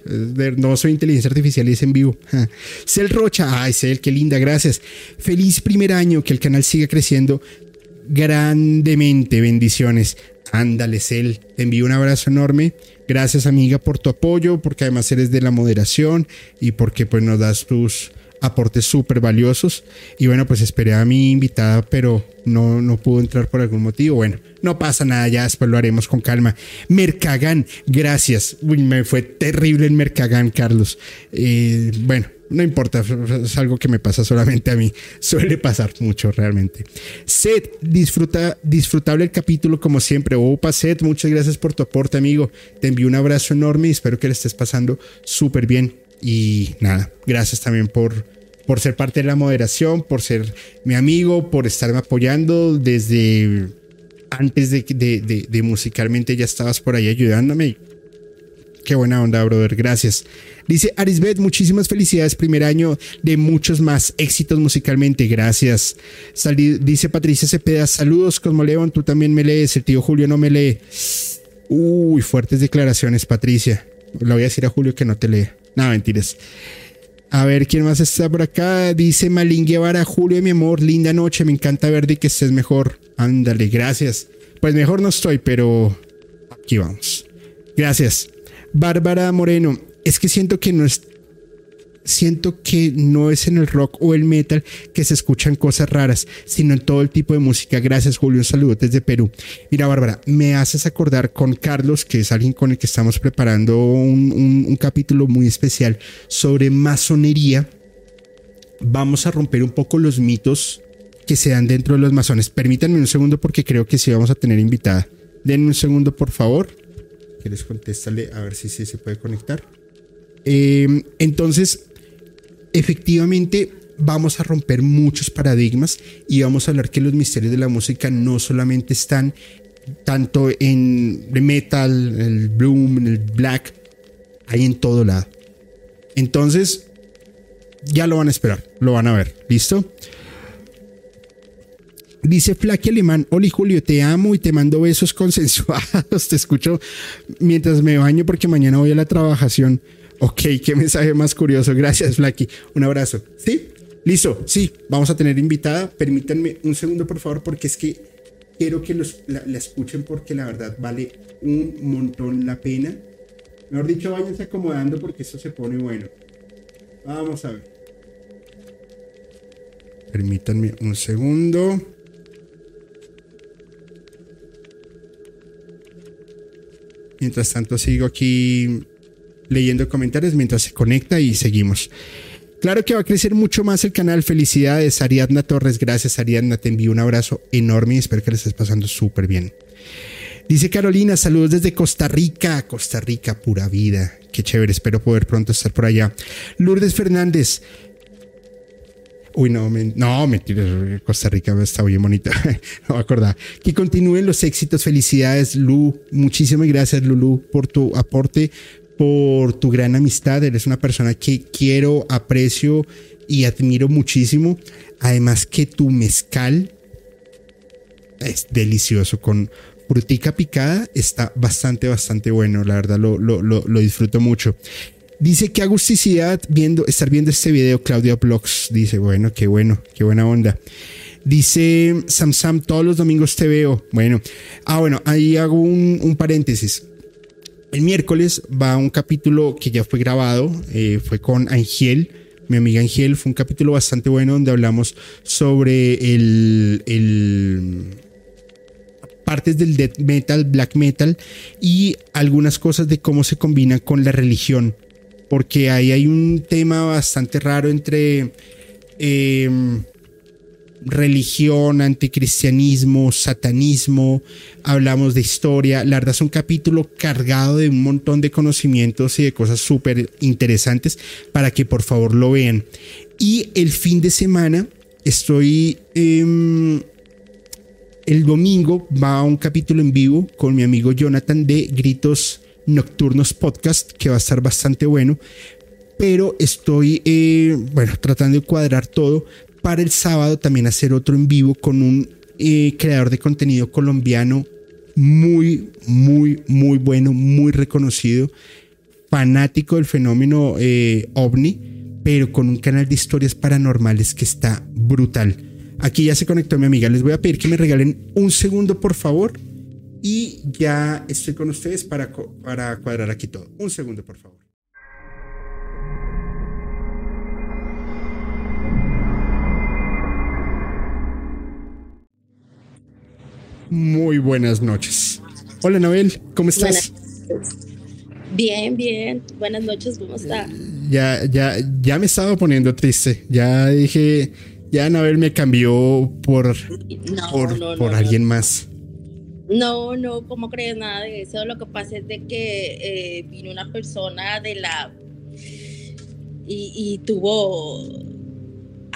no soy inteligencia artificial y es en vivo. Cel Rocha, ay, Cel, qué linda, gracias. Feliz primer año, que el canal siga creciendo grandemente. Bendiciones. Ándale, Cel, te envío un abrazo enorme. Gracias, amiga, por tu apoyo, porque además eres de la moderación y porque pues nos das tus aportes súper valiosos. Y bueno, pues esperé a mi invitada, pero no, no pudo entrar por algún motivo. Bueno, no pasa nada, ya después lo haremos con calma. Mercagán, gracias. Uy, me fue terrible el Mercagán, Carlos. Eh, bueno, no importa, es algo que me pasa solamente a mí. Suele pasar mucho realmente. Seth, disfruta, disfrutable el capítulo como siempre. Opa, Seth, muchas gracias por tu aporte, amigo. Te envío un abrazo enorme y espero que le estés pasando súper bien. Y nada, gracias también por, por ser parte de la moderación, por ser mi amigo, por estarme apoyando desde antes de, de, musicalmente ya estabas por ahí ayudándome. Qué buena onda, brother. Gracias. Dice Arisbet, muchísimas felicidades. Primer año de muchos más éxitos musicalmente. Gracias. dice Patricia Cepeda, saludos, Cosmoleón. Tú también me lees. El tío Julio no me lee. Uy, fuertes declaraciones, Patricia. Le voy a decir a Julio que no te lee. No, mentiras. A ver, ¿quién más está por acá? Dice Malin Guevara, Julio, mi amor, linda noche, me encanta ver de que estés mejor. Ándale, gracias. Pues mejor no estoy, pero aquí vamos. Gracias. Bárbara Moreno, es que siento que no es siento que no es en el rock o el metal que se escuchan cosas raras, sino en todo el tipo de música. Gracias, Julio. Un saludo desde Perú. Mira, Bárbara, me haces acordar con Carlos, que es alguien con el que estamos preparando un, capítulo muy especial sobre masonería. Vamos a romper un poco los mitos que se dan dentro de los masones. Permítanme un segundo porque creo que sí vamos a tener invitada. Denme un segundo, por favor. ¿Quieres contestarle? A ver si se puede conectar. Eh, entonces, efectivamente vamos a romper muchos paradigmas y vamos a hablar que los misterios de la música no solamente están tanto en el metal, el bloom, el black, hay en todo lado. Entonces, ya lo van a esperar, lo van a ver, ¿listo? Dice Flaky Alemán, Oli Julio, te amo y te mando besos consensuados. Te escucho mientras me baño porque mañana voy a la trabajación. Ok, qué mensaje más curioso. Gracias, Flaky. Un abrazo. ¿Sí? Listo. Sí, vamos a tener invitada. Permítanme un segundo, por favor, porque es que quiero que los, la, escuchen porque la verdad vale un montón la pena. Mejor dicho, váyanse acomodando porque eso se pone bueno. Vamos a ver. Permítanme un segundo. Mientras tanto sigo aquí leyendo comentarios mientras se conecta y seguimos. Claro que va a crecer mucho más el canal. Felicidades, Ariadna Torres. Gracias, Ariadna. Te envío un abrazo enorme y espero que le estés pasando súper bien. Dice Carolina, saludos desde Costa Rica. Costa Rica, pura vida. Qué chévere, espero poder pronto estar por allá. Lourdes Fernández, Uy, no, no, mentira. Costa Rica está bien bonita. no me acordaba. Que continúen los éxitos. Felicidades, Lu. Muchísimas gracias, Lulu, por tu aporte, por tu gran amistad. Eres una persona que quiero, aprecio y admiro muchísimo. Además que tu mezcal es delicioso con frutica picada. Está bastante, bastante bueno. La verdad lo, lo, lo disfruto mucho. Dice que agusticidad viendo, estar viendo este video, Claudia Blogs. Dice, bueno, qué bueno, qué buena onda. Dice Sam Sam, todos los domingos te veo. Bueno, ah, bueno, ahí hago un, paréntesis. El miércoles va un capítulo que ya fue grabado, eh, fue con Angel, mi amiga Angel, fue un capítulo bastante bueno donde hablamos sobre el, el partes del death metal, black metal y algunas cosas de cómo se combinan con la religión. Porque ahí hay un tema bastante raro entre em, religión, anticristianismo, satanismo, hablamos de historia, la verdad es un capítulo cargado de un montón de conocimientos y de cosas súper interesantes para que por favor lo vean. Y el fin de semana estoy... Em, el domingo va a un capítulo en vivo con mi amigo Jonathan de Gritos Nocturnos Podcast, que va a estar bastante bueno. Pero estoy, eh, bueno, tratando de cuadrar todo para el sábado también hacer otro en vivo con un eh, creador de contenido colombiano muy, muy, muy bueno, muy reconocido, fanático del fenómeno eh, ovni, pero con un canal de historias paranormales que está brutal. Aquí ya se conectó mi amiga. Les voy a pedir que me regalen un segundo, por favor y ya estoy con ustedes para, para cuadrar aquí todo. Un segundo, por favor. Muy buenas noches. Hola, Noel, ¿cómo estás? Bien, bien. Buenas noches, ¿cómo está? Ya, ya, ya me estaba poniendo triste. Ya dije, ya Noel me cambió por, por, por alguien más. No, no, ¿cómo crees nada de eso? Lo que pasa es de que eh, vino una persona de la... Y, tuvo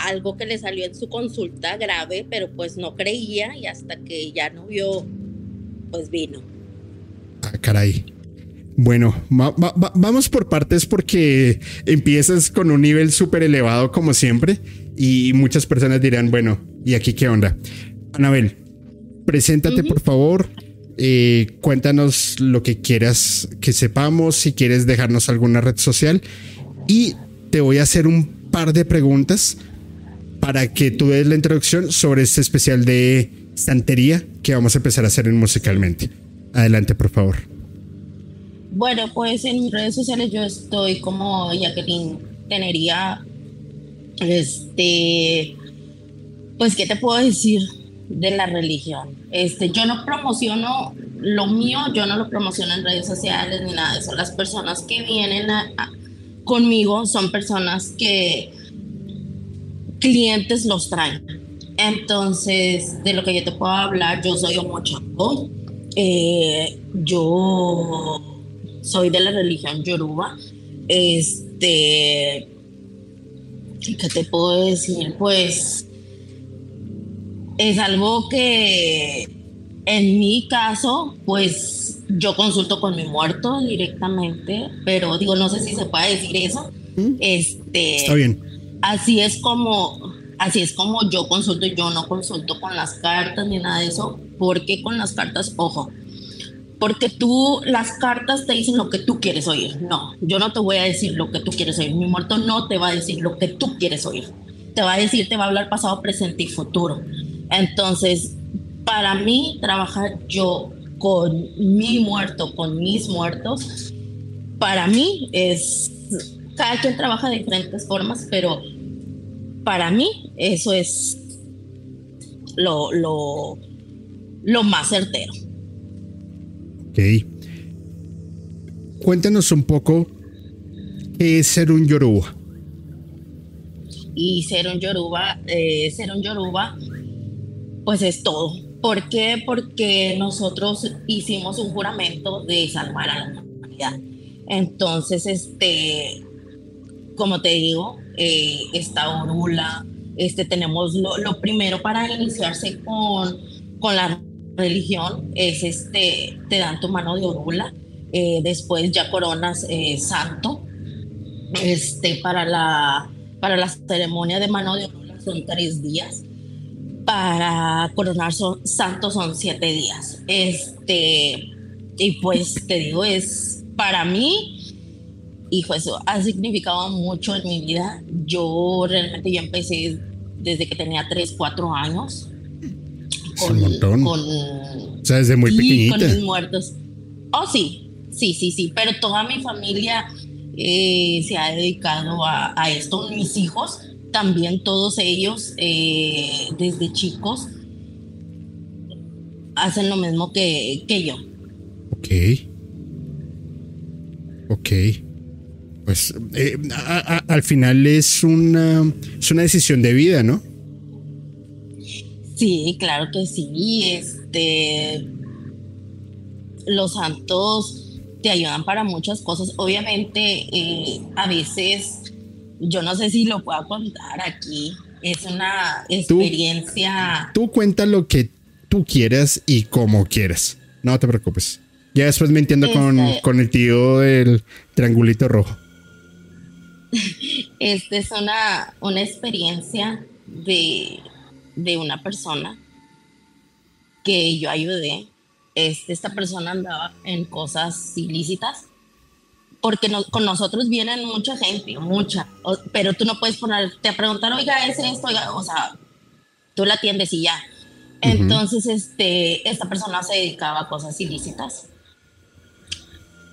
algo que le salió en su consulta grave, pero pues no creía y hasta que ya no vio, pues vino. Ah, caray. Bueno, vamos por partes porque empiezas con un nivel súper elevado como siempre y muchas personas dirán, bueno, ¿y aquí qué onda? Anabel, Preséntate, por favor. Eh, cuéntanos lo que quieras que sepamos, si quieres dejarnos alguna red social. Y te voy a hacer un par de preguntas para que tú des la introducción sobre este especial de santería que vamos a empezar a hacer en musicalmente. Adelante, por favor. Bueno, pues en redes sociales yo estoy como Jacqueline Tenería. Este, pues, ¿qué te puedo decir? de la religión. Este, yo no promociono lo mío, yo no lo promociono en redes sociales ni nada de eso. Las personas que vienen conmigo son personas que clientes los traen. Entonces, de lo que yo te puedo hablar, yo soy Homo eh, yo soy de la religión Yoruba. Este, ¿qué te puedo decir? Pues es algo que En mi caso, pues yo consulto con mi muerto directamente, pero digo, no sé si se puede decir eso. ¿Mm? Este, Está bien. Así es como, así es como yo consulto. Yo no consulto con las cartas ni nada de eso, porque con las cartas, ojo, porque tú, las cartas te dicen lo que tú quieres oír. No, yo no te voy a decir lo que tú quieres oír. Mi muerto no te va a decir lo que tú quieres oír. Te va a decir, te va a hablar pasado, presente y futuro. Entonces, para mí, trabajar yo con mi muerto, con mis muertos, para mí es, cada quien trabaja de diferentes formas, pero para mí eso es lo, lo, lo más certero. Ok. Cuéntanos un poco qué es ser un yoruba. Y ser un yoruba, eh, ser un yoruba, pues es todo. ¿Por qué? Porque nosotros hicimos un juramento de salvar a la humanidad. Entonces, este, como te digo, eh, esta orula, este, tenemos lo, primero para iniciarse con, con la religión es este, te dan tu mano de orula, eh, después ya coronas eh, santo, este, para la, para la ceremonia de mano de orula son tres días, para coronar son, santo son siete días, este, y pues te digo, es para mí, hijo, eso ha significado mucho en mi vida, yo realmente ya empecé desde que tenía tres, cuatro años, con, un montón. Con, o sea, desde muy pequeñita. Con mis muertos. Oh, sí, sí, sí, sí. Pero toda mi familia eh, se ha dedicado a, a, esto. Mis hijos, también todos ellos, eh, desde chicos, hacen lo mismo que, que yo. Ok. Ok. Pues eh, a, a, al final es una, es una decisión de vida, ¿no? Sí, claro que sí. Este, los santos te ayudan para muchas cosas. Obviamente, eh, a veces, yo no sé si lo puedo contar aquí. Es una experiencia. Tú, tú cuenta lo que tú quieras y como quieras. No te preocupes. Ya después me entiendo este, con, con el tío del triangulito rojo. Esta es una, una experiencia de de una persona que yo ayudé. Este, esta persona andaba en cosas ilícitas porque no, con nosotros vienen mucha gente, mucha, o, pero tú no puedes ponerte a preguntar, oiga, es esto, oiga, o sea, tú la atiendes y ya. Uh -huh. Entonces, este, esta persona se dedicaba a cosas ilícitas.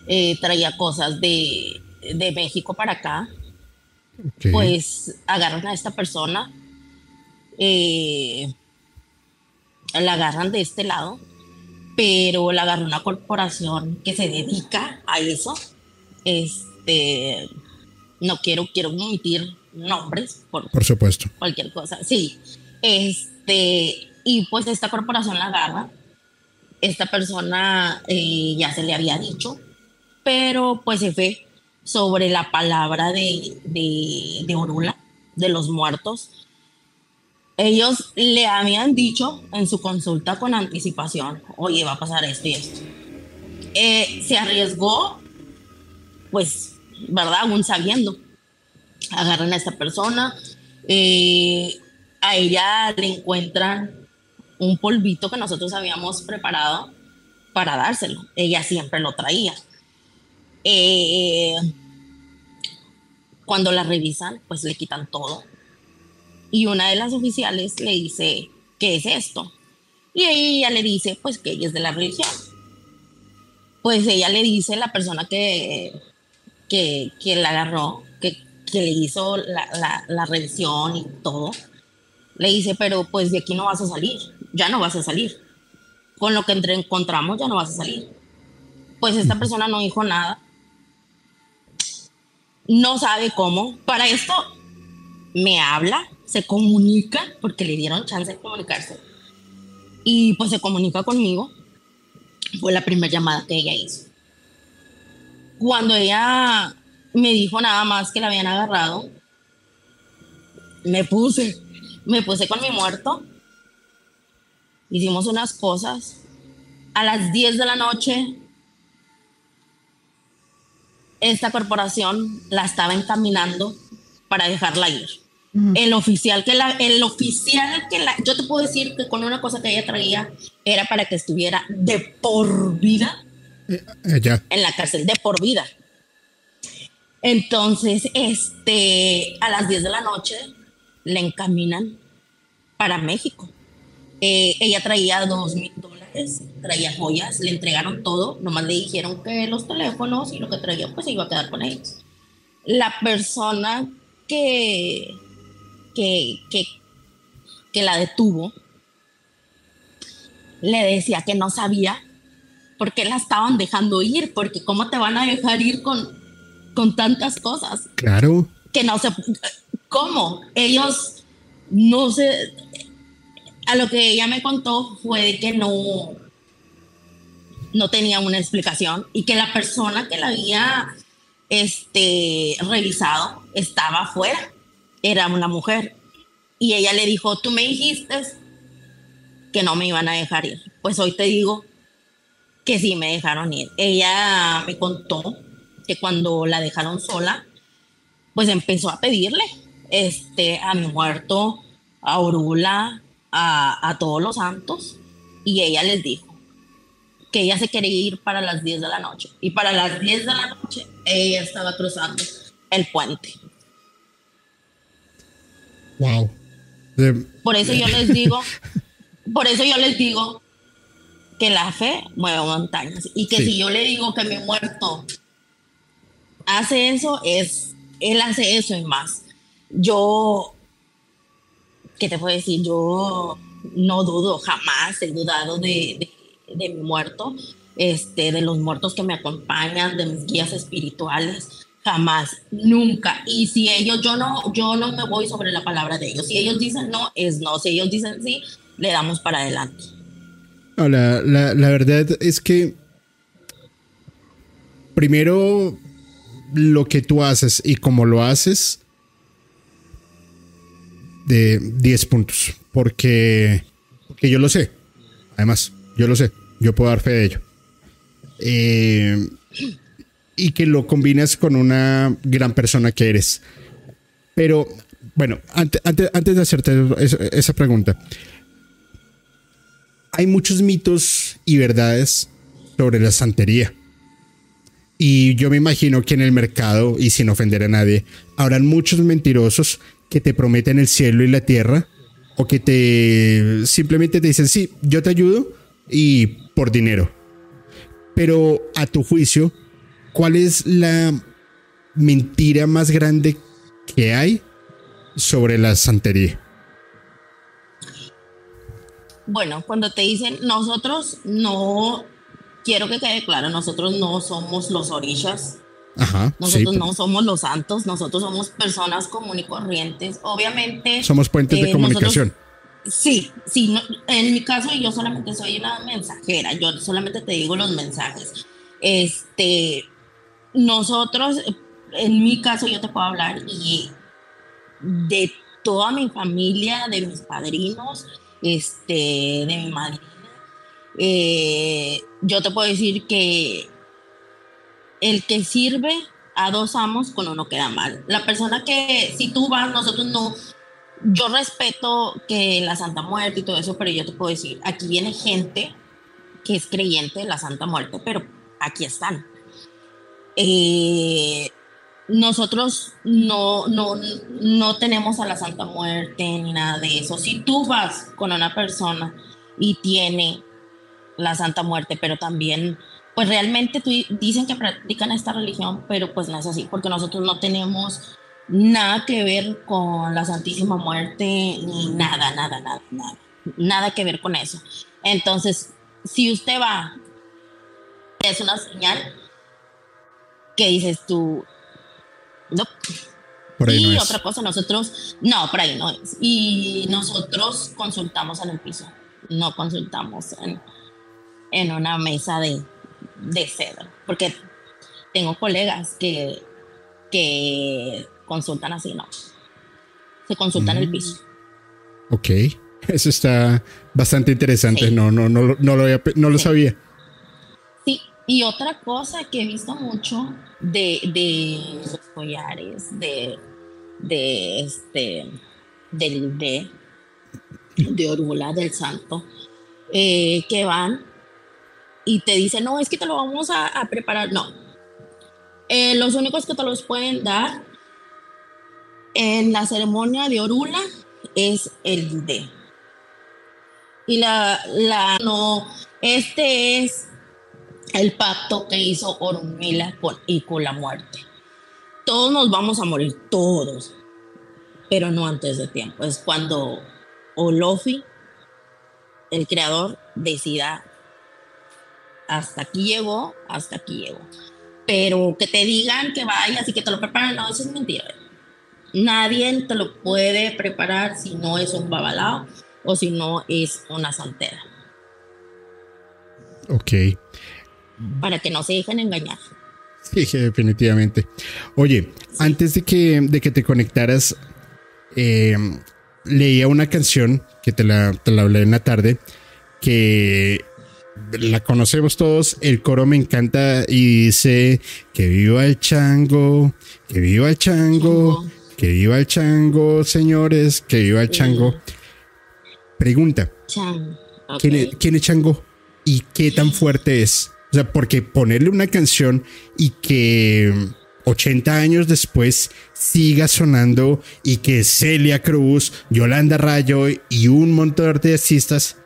Eh, traía cosas de, de, México para acá. Okay. Pues agarran a esta persona, eh, la agarran de este lado, pero la agarró una corporación que se dedica a eso. Este, no quiero, quiero omitir nombres por, por supuesto. Cualquier cosa, sí. Este, y pues esta corporación la agarra. Esta persona eh, ya se le había dicho, pero pues se fue sobre la palabra de, de, Orula, de los muertos, ellos le habían dicho en su consulta con anticipación, oye, va a pasar esto y esto. Eh, se arriesgó, pues, ¿verdad? Aún sabiendo. Agarran a esta persona, eh, a ella le encuentran un polvito que nosotros habíamos preparado para dárselo. Ella siempre lo traía. Eh, cuando la revisan, pues le quitan todo, y una de las oficiales le dice, ¿qué es esto? Y ella le dice, pues que ella es de la religión. Pues ella le dice, la persona que, que, que la agarró, que, que le hizo la, la, la, revisión y todo, le dice, pero pues de aquí no vas a salir, ya no vas a salir. Con lo que entre encontramos ya no vas a salir. Pues esta persona no dijo nada. No sabe cómo. Para esto me habla se comunica, porque le dieron chance de comunicarse, y pues se comunica conmigo. Fue la primera llamada que ella hizo. Cuando ella me dijo nada más que la habían agarrado, me puse, me puse con mi muerto, hicimos unas cosas a las 10 de la noche, esta corporación la estaba encaminando para dejarla ir. El oficial que la, el oficial que la, yo te puedo decir que con una cosa que ella traía era para que estuviera de por vida eh, eh, en la cárcel, de por vida. Entonces, este, a las 10 de la noche le encaminan para México. Eh, ella traía dos mil dólares, traía joyas, le entregaron todo, nomás le dijeron que los teléfonos y lo que traía pues se iba a quedar con ellos. La persona que, que, que, que la detuvo le decía que no sabía por qué la estaban dejando ir, porque cómo te van a dejar ir con, con tantas cosas. Claro. Que no sé, ¿cómo? Ellos no sé, a lo que ella me contó fue que no, no tenía una explicación y que la persona que la había este, revisado estaba afuera, era una mujer. Y ella le dijo, tú me dijiste que no me iban a dejar ir. Pues hoy te digo que sí me dejaron ir. Ella me contó que cuando la dejaron sola, pues empezó a pedirle este, a mi muerto, a Orula, a, todos los santos y ella les dijo que ella se quería ir para las 10 de la noche. Y para las 10 de la noche ella estaba cruzando el puente. Wow. Por eso yo les digo, por eso yo les digo que la fe mueve montañas. Y que si yo le digo que mi muerto hace eso, es, él hace eso y más. Yo ¿qué te puedo decir? Yo no dudo, jamás he dudado de, de, mi muerto, este, de los muertos que me acompañan, de mis guías espirituales, jamás, nunca. Y si ellos, yo no, yo no me voy sobre la palabra de ellos. Si ellos dicen no, es no. Si ellos dicen sí, le damos para adelante. la, la, la verdad es que primero lo que tú haces y cómo lo haces de 10 puntos. Porque, porque yo lo sé. Además, yo lo sé. Yo puedo dar fe de ello. Eh, y que lo combinas con una gran persona que eres. Pero, bueno, antes, antes, de hacerte esa, pregunta, hay muchos mitos y verdades sobre la santería. Y yo me imagino que en el mercado, y sin ofender a nadie, habrán muchos mentirosos que te prometen el cielo y la tierra o que te simplemente te dicen, sí, yo te ayudo y por dinero. Pero a tu juicio, ¿cuál es la mentira más grande que hay sobre la santería? Bueno, cuando te dicen nosotros no, quiero que quede claro, nosotros no somos los orillas, nosotros no somos los santos, nosotros somos personas comunes y corrientes. Obviamente. Somos puentes de eh, comunicación. sí, sí. en mi caso, yo solamente soy una mensajera. Yo solamente te digo los mensajes. Este, nosotros, en mi caso, yo te puedo hablar y de toda mi familia, de mis padrinos, este, de mi madre. Eh, yo te puedo decir que el que sirve a dos amos con uno queda mal. La persona que, si tú vas, nosotros no, yo respeto que la Santa Muerte y todo eso, pero yo te puedo decir, aquí viene gente que es creyente de la Santa Muerte, pero aquí están. Eh, nosotros no, no, no tenemos a la Santa Muerte ni nada de eso. Si tú vas con una persona y tiene la Santa Muerte, pero también pues realmente dicen que practican esta religión, pero pues no es así, porque nosotros no tenemos nada que ver con la Santísima Muerte, ni nada, nada, nada, nada, nada que ver con eso. Entonces, si usted va, es una señal que dices tú, no. y otra cosa, nosotros, no, por ahí no es. Y nosotros consultamos en el piso, no consultamos en, en una mesa de, de cedro, porque tengo colegas que, que consultan así, ¿no? Se consultan el piso. Ok, eso está bastante interesante, no, no, no, no, lo, no lo sabía. Y otra cosa que he visto mucho de, de los collares, de, de este, del de, de Orula del Santo, eh, que van y te dicen, no, es que te lo vamos a, preparar. No. Eh, los únicos que te los pueden dar en la ceremonia de Orula es el de. Y la, la, no, este es el pacto que hizo Orunmila con, y con la muerte. Todos nos vamos a morir, todos, pero no antes de tiempo. Es cuando Olofi, el creador, decida hasta aquí llegó, hasta aquí llegó. Pero que te digan que vayas y que te lo preparen, no, eso es mentira. Nadie te lo puede preparar si no es un babalao o si no es una santera. Ok. Para que no se dejen engañar. Sí, definitivamente. Oye, antes de que, de que te conectaras, eh, leía una canción que te la, te la hablé en la tarde, que la conocemos todos, el coro me encanta y dice que viva el chango, que viva el chango, que viva el chango, señores, que viva el chango. Pregunta, ¿quién, es, ¿quién es chango y qué tan fuerte es? O sea, porque ponerle una canción y que 80 años después siga sonando y que Celia Cruz, Yolanda Rayo y un montón de artistas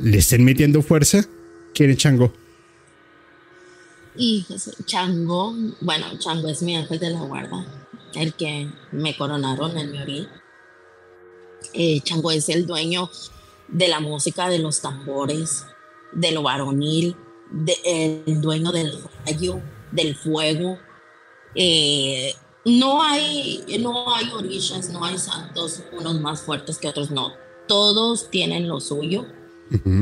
le estén metiendo fuerza, ¿Quién es Chango? Y Chango, bueno, Chango es mi ángel de la guarda, el que me coronaron en mi eh, Chango es el dueño de la música, de los tambores, de lo varonil, el dueño del rayo, del fuego. Eh, no hay, no hay no hay santos, unos más fuertes que otros, no. Todos tienen lo suyo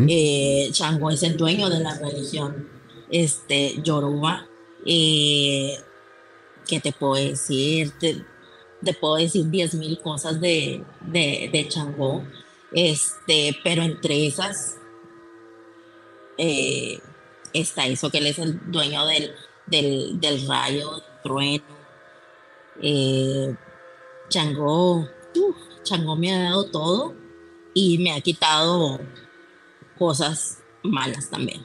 eh, Chango es el dueño de la religión este, Yoruba. Eh, ¿Qué te puedo decir? Te, puedo decir mil cosas de, de, Chango. Este, pero entre esas eh, está eso, que él es el dueño del, del, rayo, del trueno. Eh, Chango, Chango me ha dado todo y me ha quitado cosas malas también.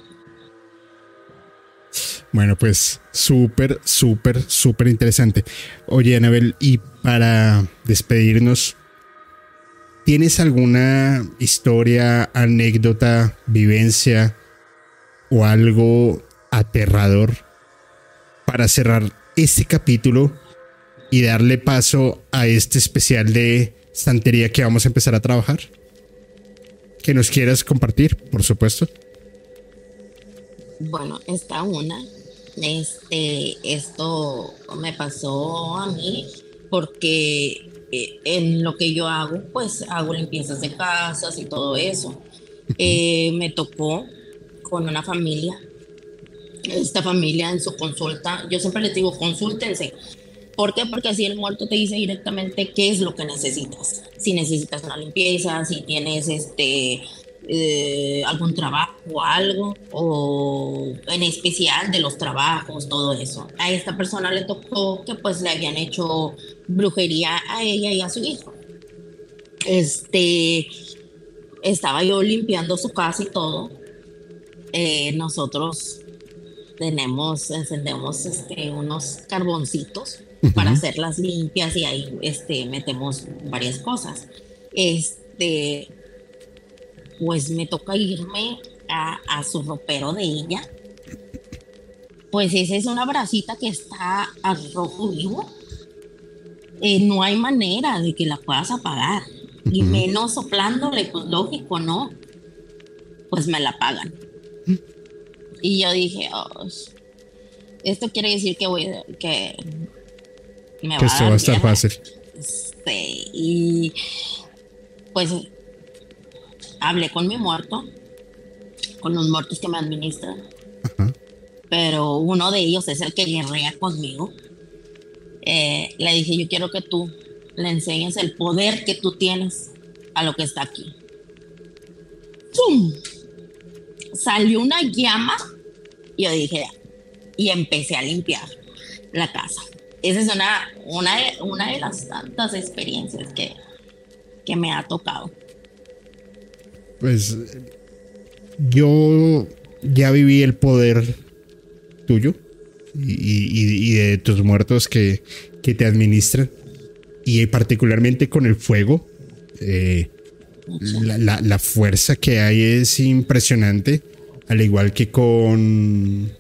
Bueno, pues súper, súper, súper interesante. Oye, Anabel, y para despedirnos, ¿tienes alguna historia, anécdota, vivencia o algo aterrador para cerrar este capítulo y darle paso a este especial de santería que vamos a empezar a trabajar? Que nos quieras compartir, por supuesto. Bueno, está una. Este, esto me pasó a mí porque eh, en lo que yo hago, pues hago limpiezas de casas y todo eso. Eh, me tocó con una familia. Esta familia en su consulta, yo siempre les digo, consúltense. ¿Por qué? Porque así el muerto te dice directamente qué es lo que necesitas si necesitas una limpieza, si tienes este eh, algún trabajo o algo, o en especial de los trabajos, todo eso. A esta persona le tocó que pues le habían hecho brujería a ella y a su hijo. Este, estaba yo limpiando su casa y todo. Eh, nosotros tenemos, encendemos este, unos carboncitos para hacerlas limpias y ahí este, metemos varias cosas. Este, pues me toca irme a, su ropero de ella. Pues esa es una bracita que está a rojo vivo. Eh, no hay manera de que la puedas apagar. Y menos soplándole, pues lógico, ¿no? Pues me la pagan. Y yo dije, oh, esto quiere decir que voy que que esto va a estar fácil. Sí, y pues hablé con mi muerto, con los muertos que me administran. Pero uno de ellos es el que guerrea conmigo. Eh, le dije, yo quiero que tú le enseñes el poder que tú tienes a lo que está aquí. ¡Pum! Salió una llama y yo dije, y empecé a limpiar la casa. Esa es una, una, de, una de las tantas experiencias que, que me ha tocado. Pues yo ya viví el poder tuyo y, de tus muertos que, que, te administran y particularmente con el fuego. Eh, la, la, fuerza que hay es impresionante, al igual que con...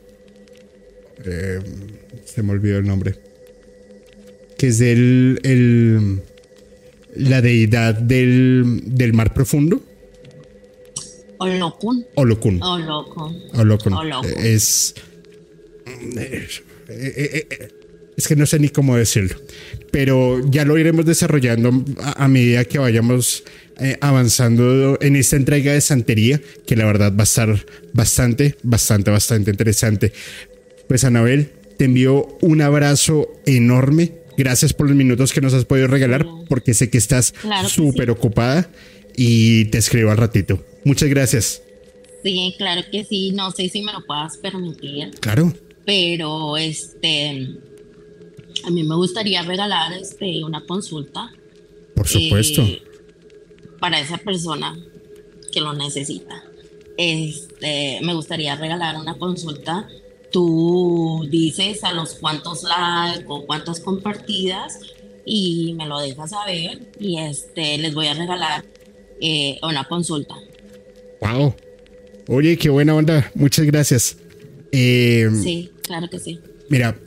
Eh, se me olvidó el nombre. Que es. El, la deidad del, del mar profundo. Olokun. Olokun. Olokun. Olokun. Es... Eh, eh, es que no sé ni cómo decirlo, pero ya lo iremos desarrollando a medida que vayamos eh, avanzando en esta entrega de santería, que la verdad va a estar bastante, bastante, bastante interesante. Pues Anabel, te envío un abrazo enorme. Gracias por los minutos que nos has podido regalar, porque sé que estás súper ocupada y te escribo al ratito. Muchas gracias. Sí, claro que sí. No sé si me lo puedas permitir. Claro. Pero este, a mí me gustaría regalar este una consulta. Por supuesto. Eh, para esa persona que lo necesita. Este, me gustaría regalar una consulta. Tú dices a los cuantos likes o cuántas compartidas y me lo dejas saber y este les voy a regalar eh, una consulta. Wow. Oye, qué buena onda. Muchas gracias. Eh, sí, claro que sí. Mira,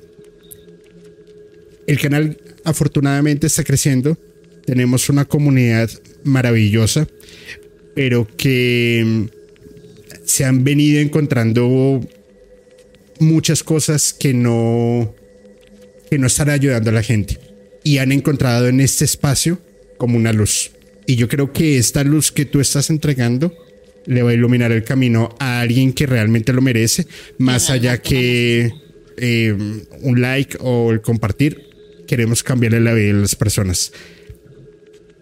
el canal afortunadamente está creciendo. Tenemos una comunidad maravillosa, pero que se han venido encontrando muchas cosas que no, que no están ayudando a la gente y han encontrado en este espacio como una luz. Y yo creo que esta luz que tú estás entregando le va a iluminar el camino a alguien que realmente lo merece, más allá que eh, un like o el compartir. Queremos cambiarle la vida a las personas.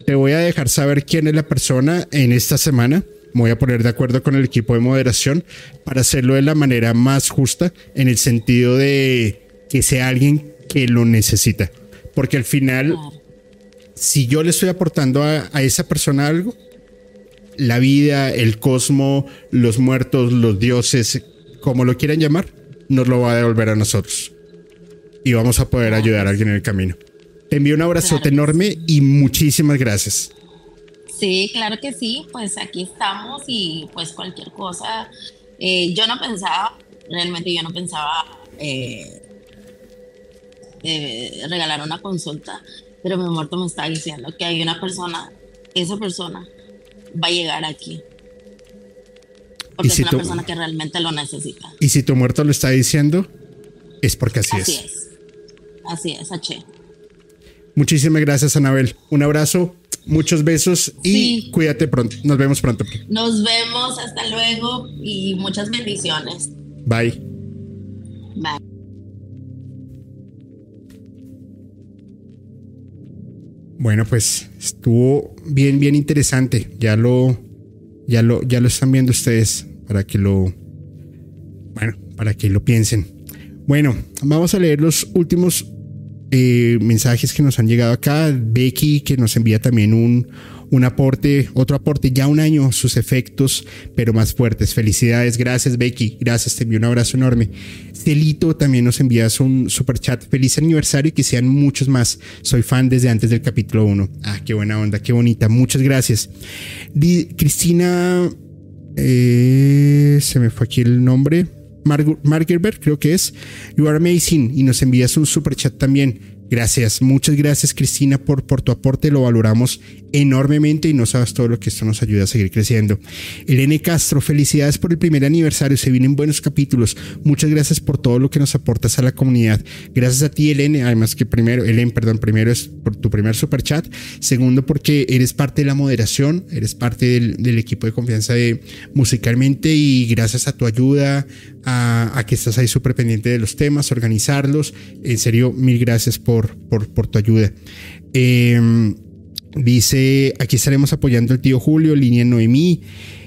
Te voy a dejar saber quién es la persona en esta semana. Me voy a poner de acuerdo con el equipo de moderación para hacerlo de la manera más justa, en el sentido de que sea alguien que lo necesita. Porque al final, si yo le estoy aportando a, a esa persona algo, la vida, el cosmos, los muertos, los dioses, como lo quieran llamar, nos lo va a devolver a nosotros. Y vamos a poder ayudar a alguien en el camino. Te envío un abrazote enorme y muchísimas gracias. Sí, claro que sí, pues aquí estamos y pues cualquier cosa. Eh, yo no pensaba, realmente yo no pensaba eh, eh, regalar una consulta, pero mi muerto me está diciendo que hay una persona, esa persona va a llegar aquí. Porque es una persona que realmente lo necesita. Y si tu muerto lo está diciendo, es porque así, así es. Así es. Así es, H. Muchísimas gracias, Anabel. Un abrazo, muchos besos y cuídate pronto. Nos vemos pronto. Nos vemos, hasta luego y muchas bendiciones. Bye. Bye. Bueno, pues estuvo bien, bien interesante. Ya lo, ya lo, ya lo están viendo ustedes para que lo, bueno, para que lo piensen. Bueno, vamos a leer los últimos mensajes que nos han llegado acá. Becky, que nos envía también un, un aporte, otro aporte, ya un año, sus efectos, pero más fuertes. Felicidades, gracias Becky, gracias, te envío un abrazo enorme. Celito, también nos envías un super chat. Feliz aniversario y que sean muchos más. Soy fan desde antes del capítulo 1. Ah, qué buena onda, qué bonita. Muchas gracias. Cristina, eh, se me fue aquí el nombre. Margerberg, creo que es. You are amazing. Y nos envías un super chat también. Gracias, muchas gracias Cristina por, por tu aporte, lo valoramos enormemente y no sabes todo lo que esto nos ayuda a seguir creciendo. Elene Castro, felicidades por el primer aniversario, se vienen buenos capítulos, muchas gracias por todo lo que nos aportas a la comunidad. Gracias a ti Elene, además que primero, Elene, perdón, primero es por tu primer super chat, segundo porque eres parte de la moderación, eres parte del, equipo de confianza de musicalmente y gracias a tu ayuda, a, que estás ahí súper pendiente de los temas, organizarlos. En serio, mil gracias por, por, por tu ayuda. Em, Dice, aquí estaremos apoyando al tío Julio, línea Noemí,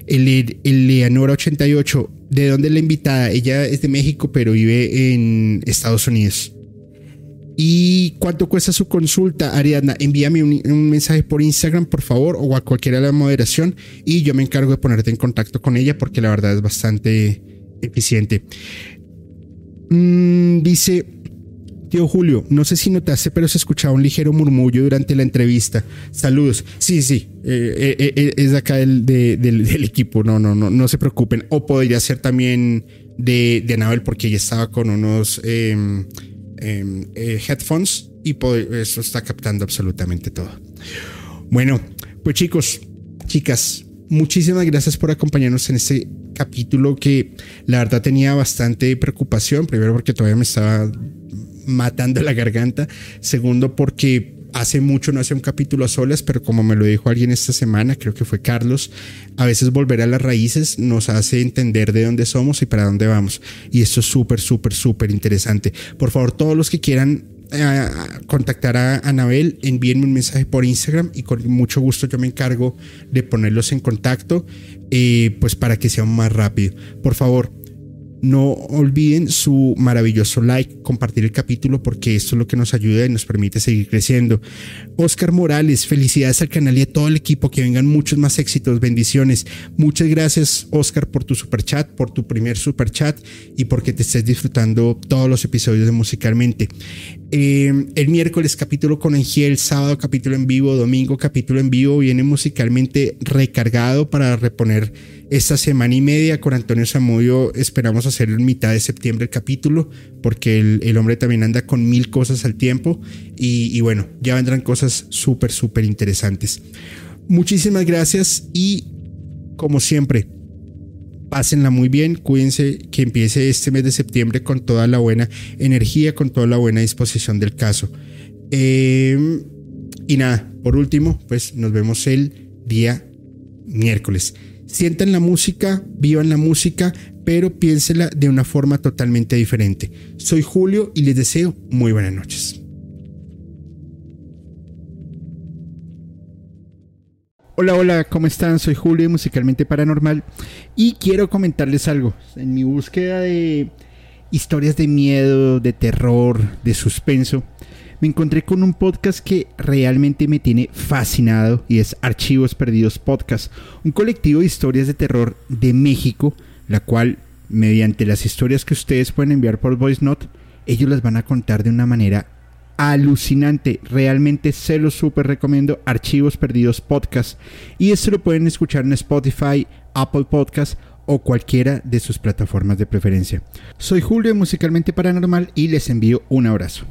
el, el Leonora 88. ¿De dónde la invitada? Ella es de México, pero vive en Estados Unidos. ¿Y cuánto cuesta su consulta, Ariadna? Envíame un, mensaje por Instagram, por favor, o a cualquiera de la moderación, y yo me encargo de ponerte en contacto con ella porque la verdad es bastante eficiente. Mm, dice, tío Julio, no sé si notaste, pero se escuchaba un ligero murmullo durante la entrevista. Saludos. Sí, sí, eh, eh, eh, es de acá del, equipo, no, no, no, no se preocupen. O podría ser también de, de Anabel porque ella estaba con unos... Em, Em, headphones y eso está captando absolutamente todo. Bueno, pues chicos, chicas, muchísimas gracias por acompañarnos en este capítulo que la verdad tenía bastante preocupación. Primero porque todavía me estaba matando la garganta. Segundo porque hace mucho no hace un capítulo a solas, pero como me lo dijo alguien esta semana, creo que fue Carlos, a veces volver a las raíces nos hace entender de dónde somos y para dónde vamos. Y esto es súper, súper, súper interesante. Por favor, todos los que quieran eh, contactar a Anabel, envíenme un mensaje por Instagram y con mucho gusto yo me encargo de ponerlos en contacto, eh, pues para que sea más rápido. Por favor, no olviden su maravilloso like, compartir el capítulo porque esto es lo que nos ayuda y nos permite seguir creciendo. Oscar Morales, felicidades al canal y a todo el equipo, que vengan muchos más éxitos, bendiciones. Muchas gracias Oscar por tu super chat, por tu primer super chat y porque te estés disfrutando todos los episodios de Musicalmente. Eh, el miércoles capítulo con Angel, sábado capítulo en vivo, domingo capítulo en vivo, viene musicalmente recargado para reponer esta semana y media con Antonio Zamudio esperamos hacer en mitad de septiembre el capítulo, porque el, hombre también anda con mil cosas al tiempo y, bueno, ya vendrán cosas súper, súper interesantes. Muchísimas gracias y como siempre, pásenla muy bien, cuídense que empiece este mes de septiembre con toda la buena energía, con toda la buena disposición del caso. Em, y nada, por último, pues nos vemos el día miércoles. Sientan la música, vivan la música, pero piénsela de una forma totalmente diferente. Soy Julio y les deseo muy buenas noches. Hola, hola, ¿cómo están? Soy Julio, musicalmente paranormal, y quiero comentarles algo. En mi búsqueda de historias de miedo, de terror, de suspenso, me encontré con un podcast que realmente me tiene fascinado y es Archivos Perdidos Podcast, un colectivo de historias de terror de México, la cual, mediante las historias que ustedes pueden enviar por Voice Note, ellos las van a contar de una manera alucinante. Realmente se lo súper recomiendo. Archivos Perdidos Podcast. Y esto lo pueden escuchar en Spotify, Apple Podcast o cualquiera de sus plataformas de preferencia. Soy Julio de Musicalmente Paranormal y les envío un abrazo.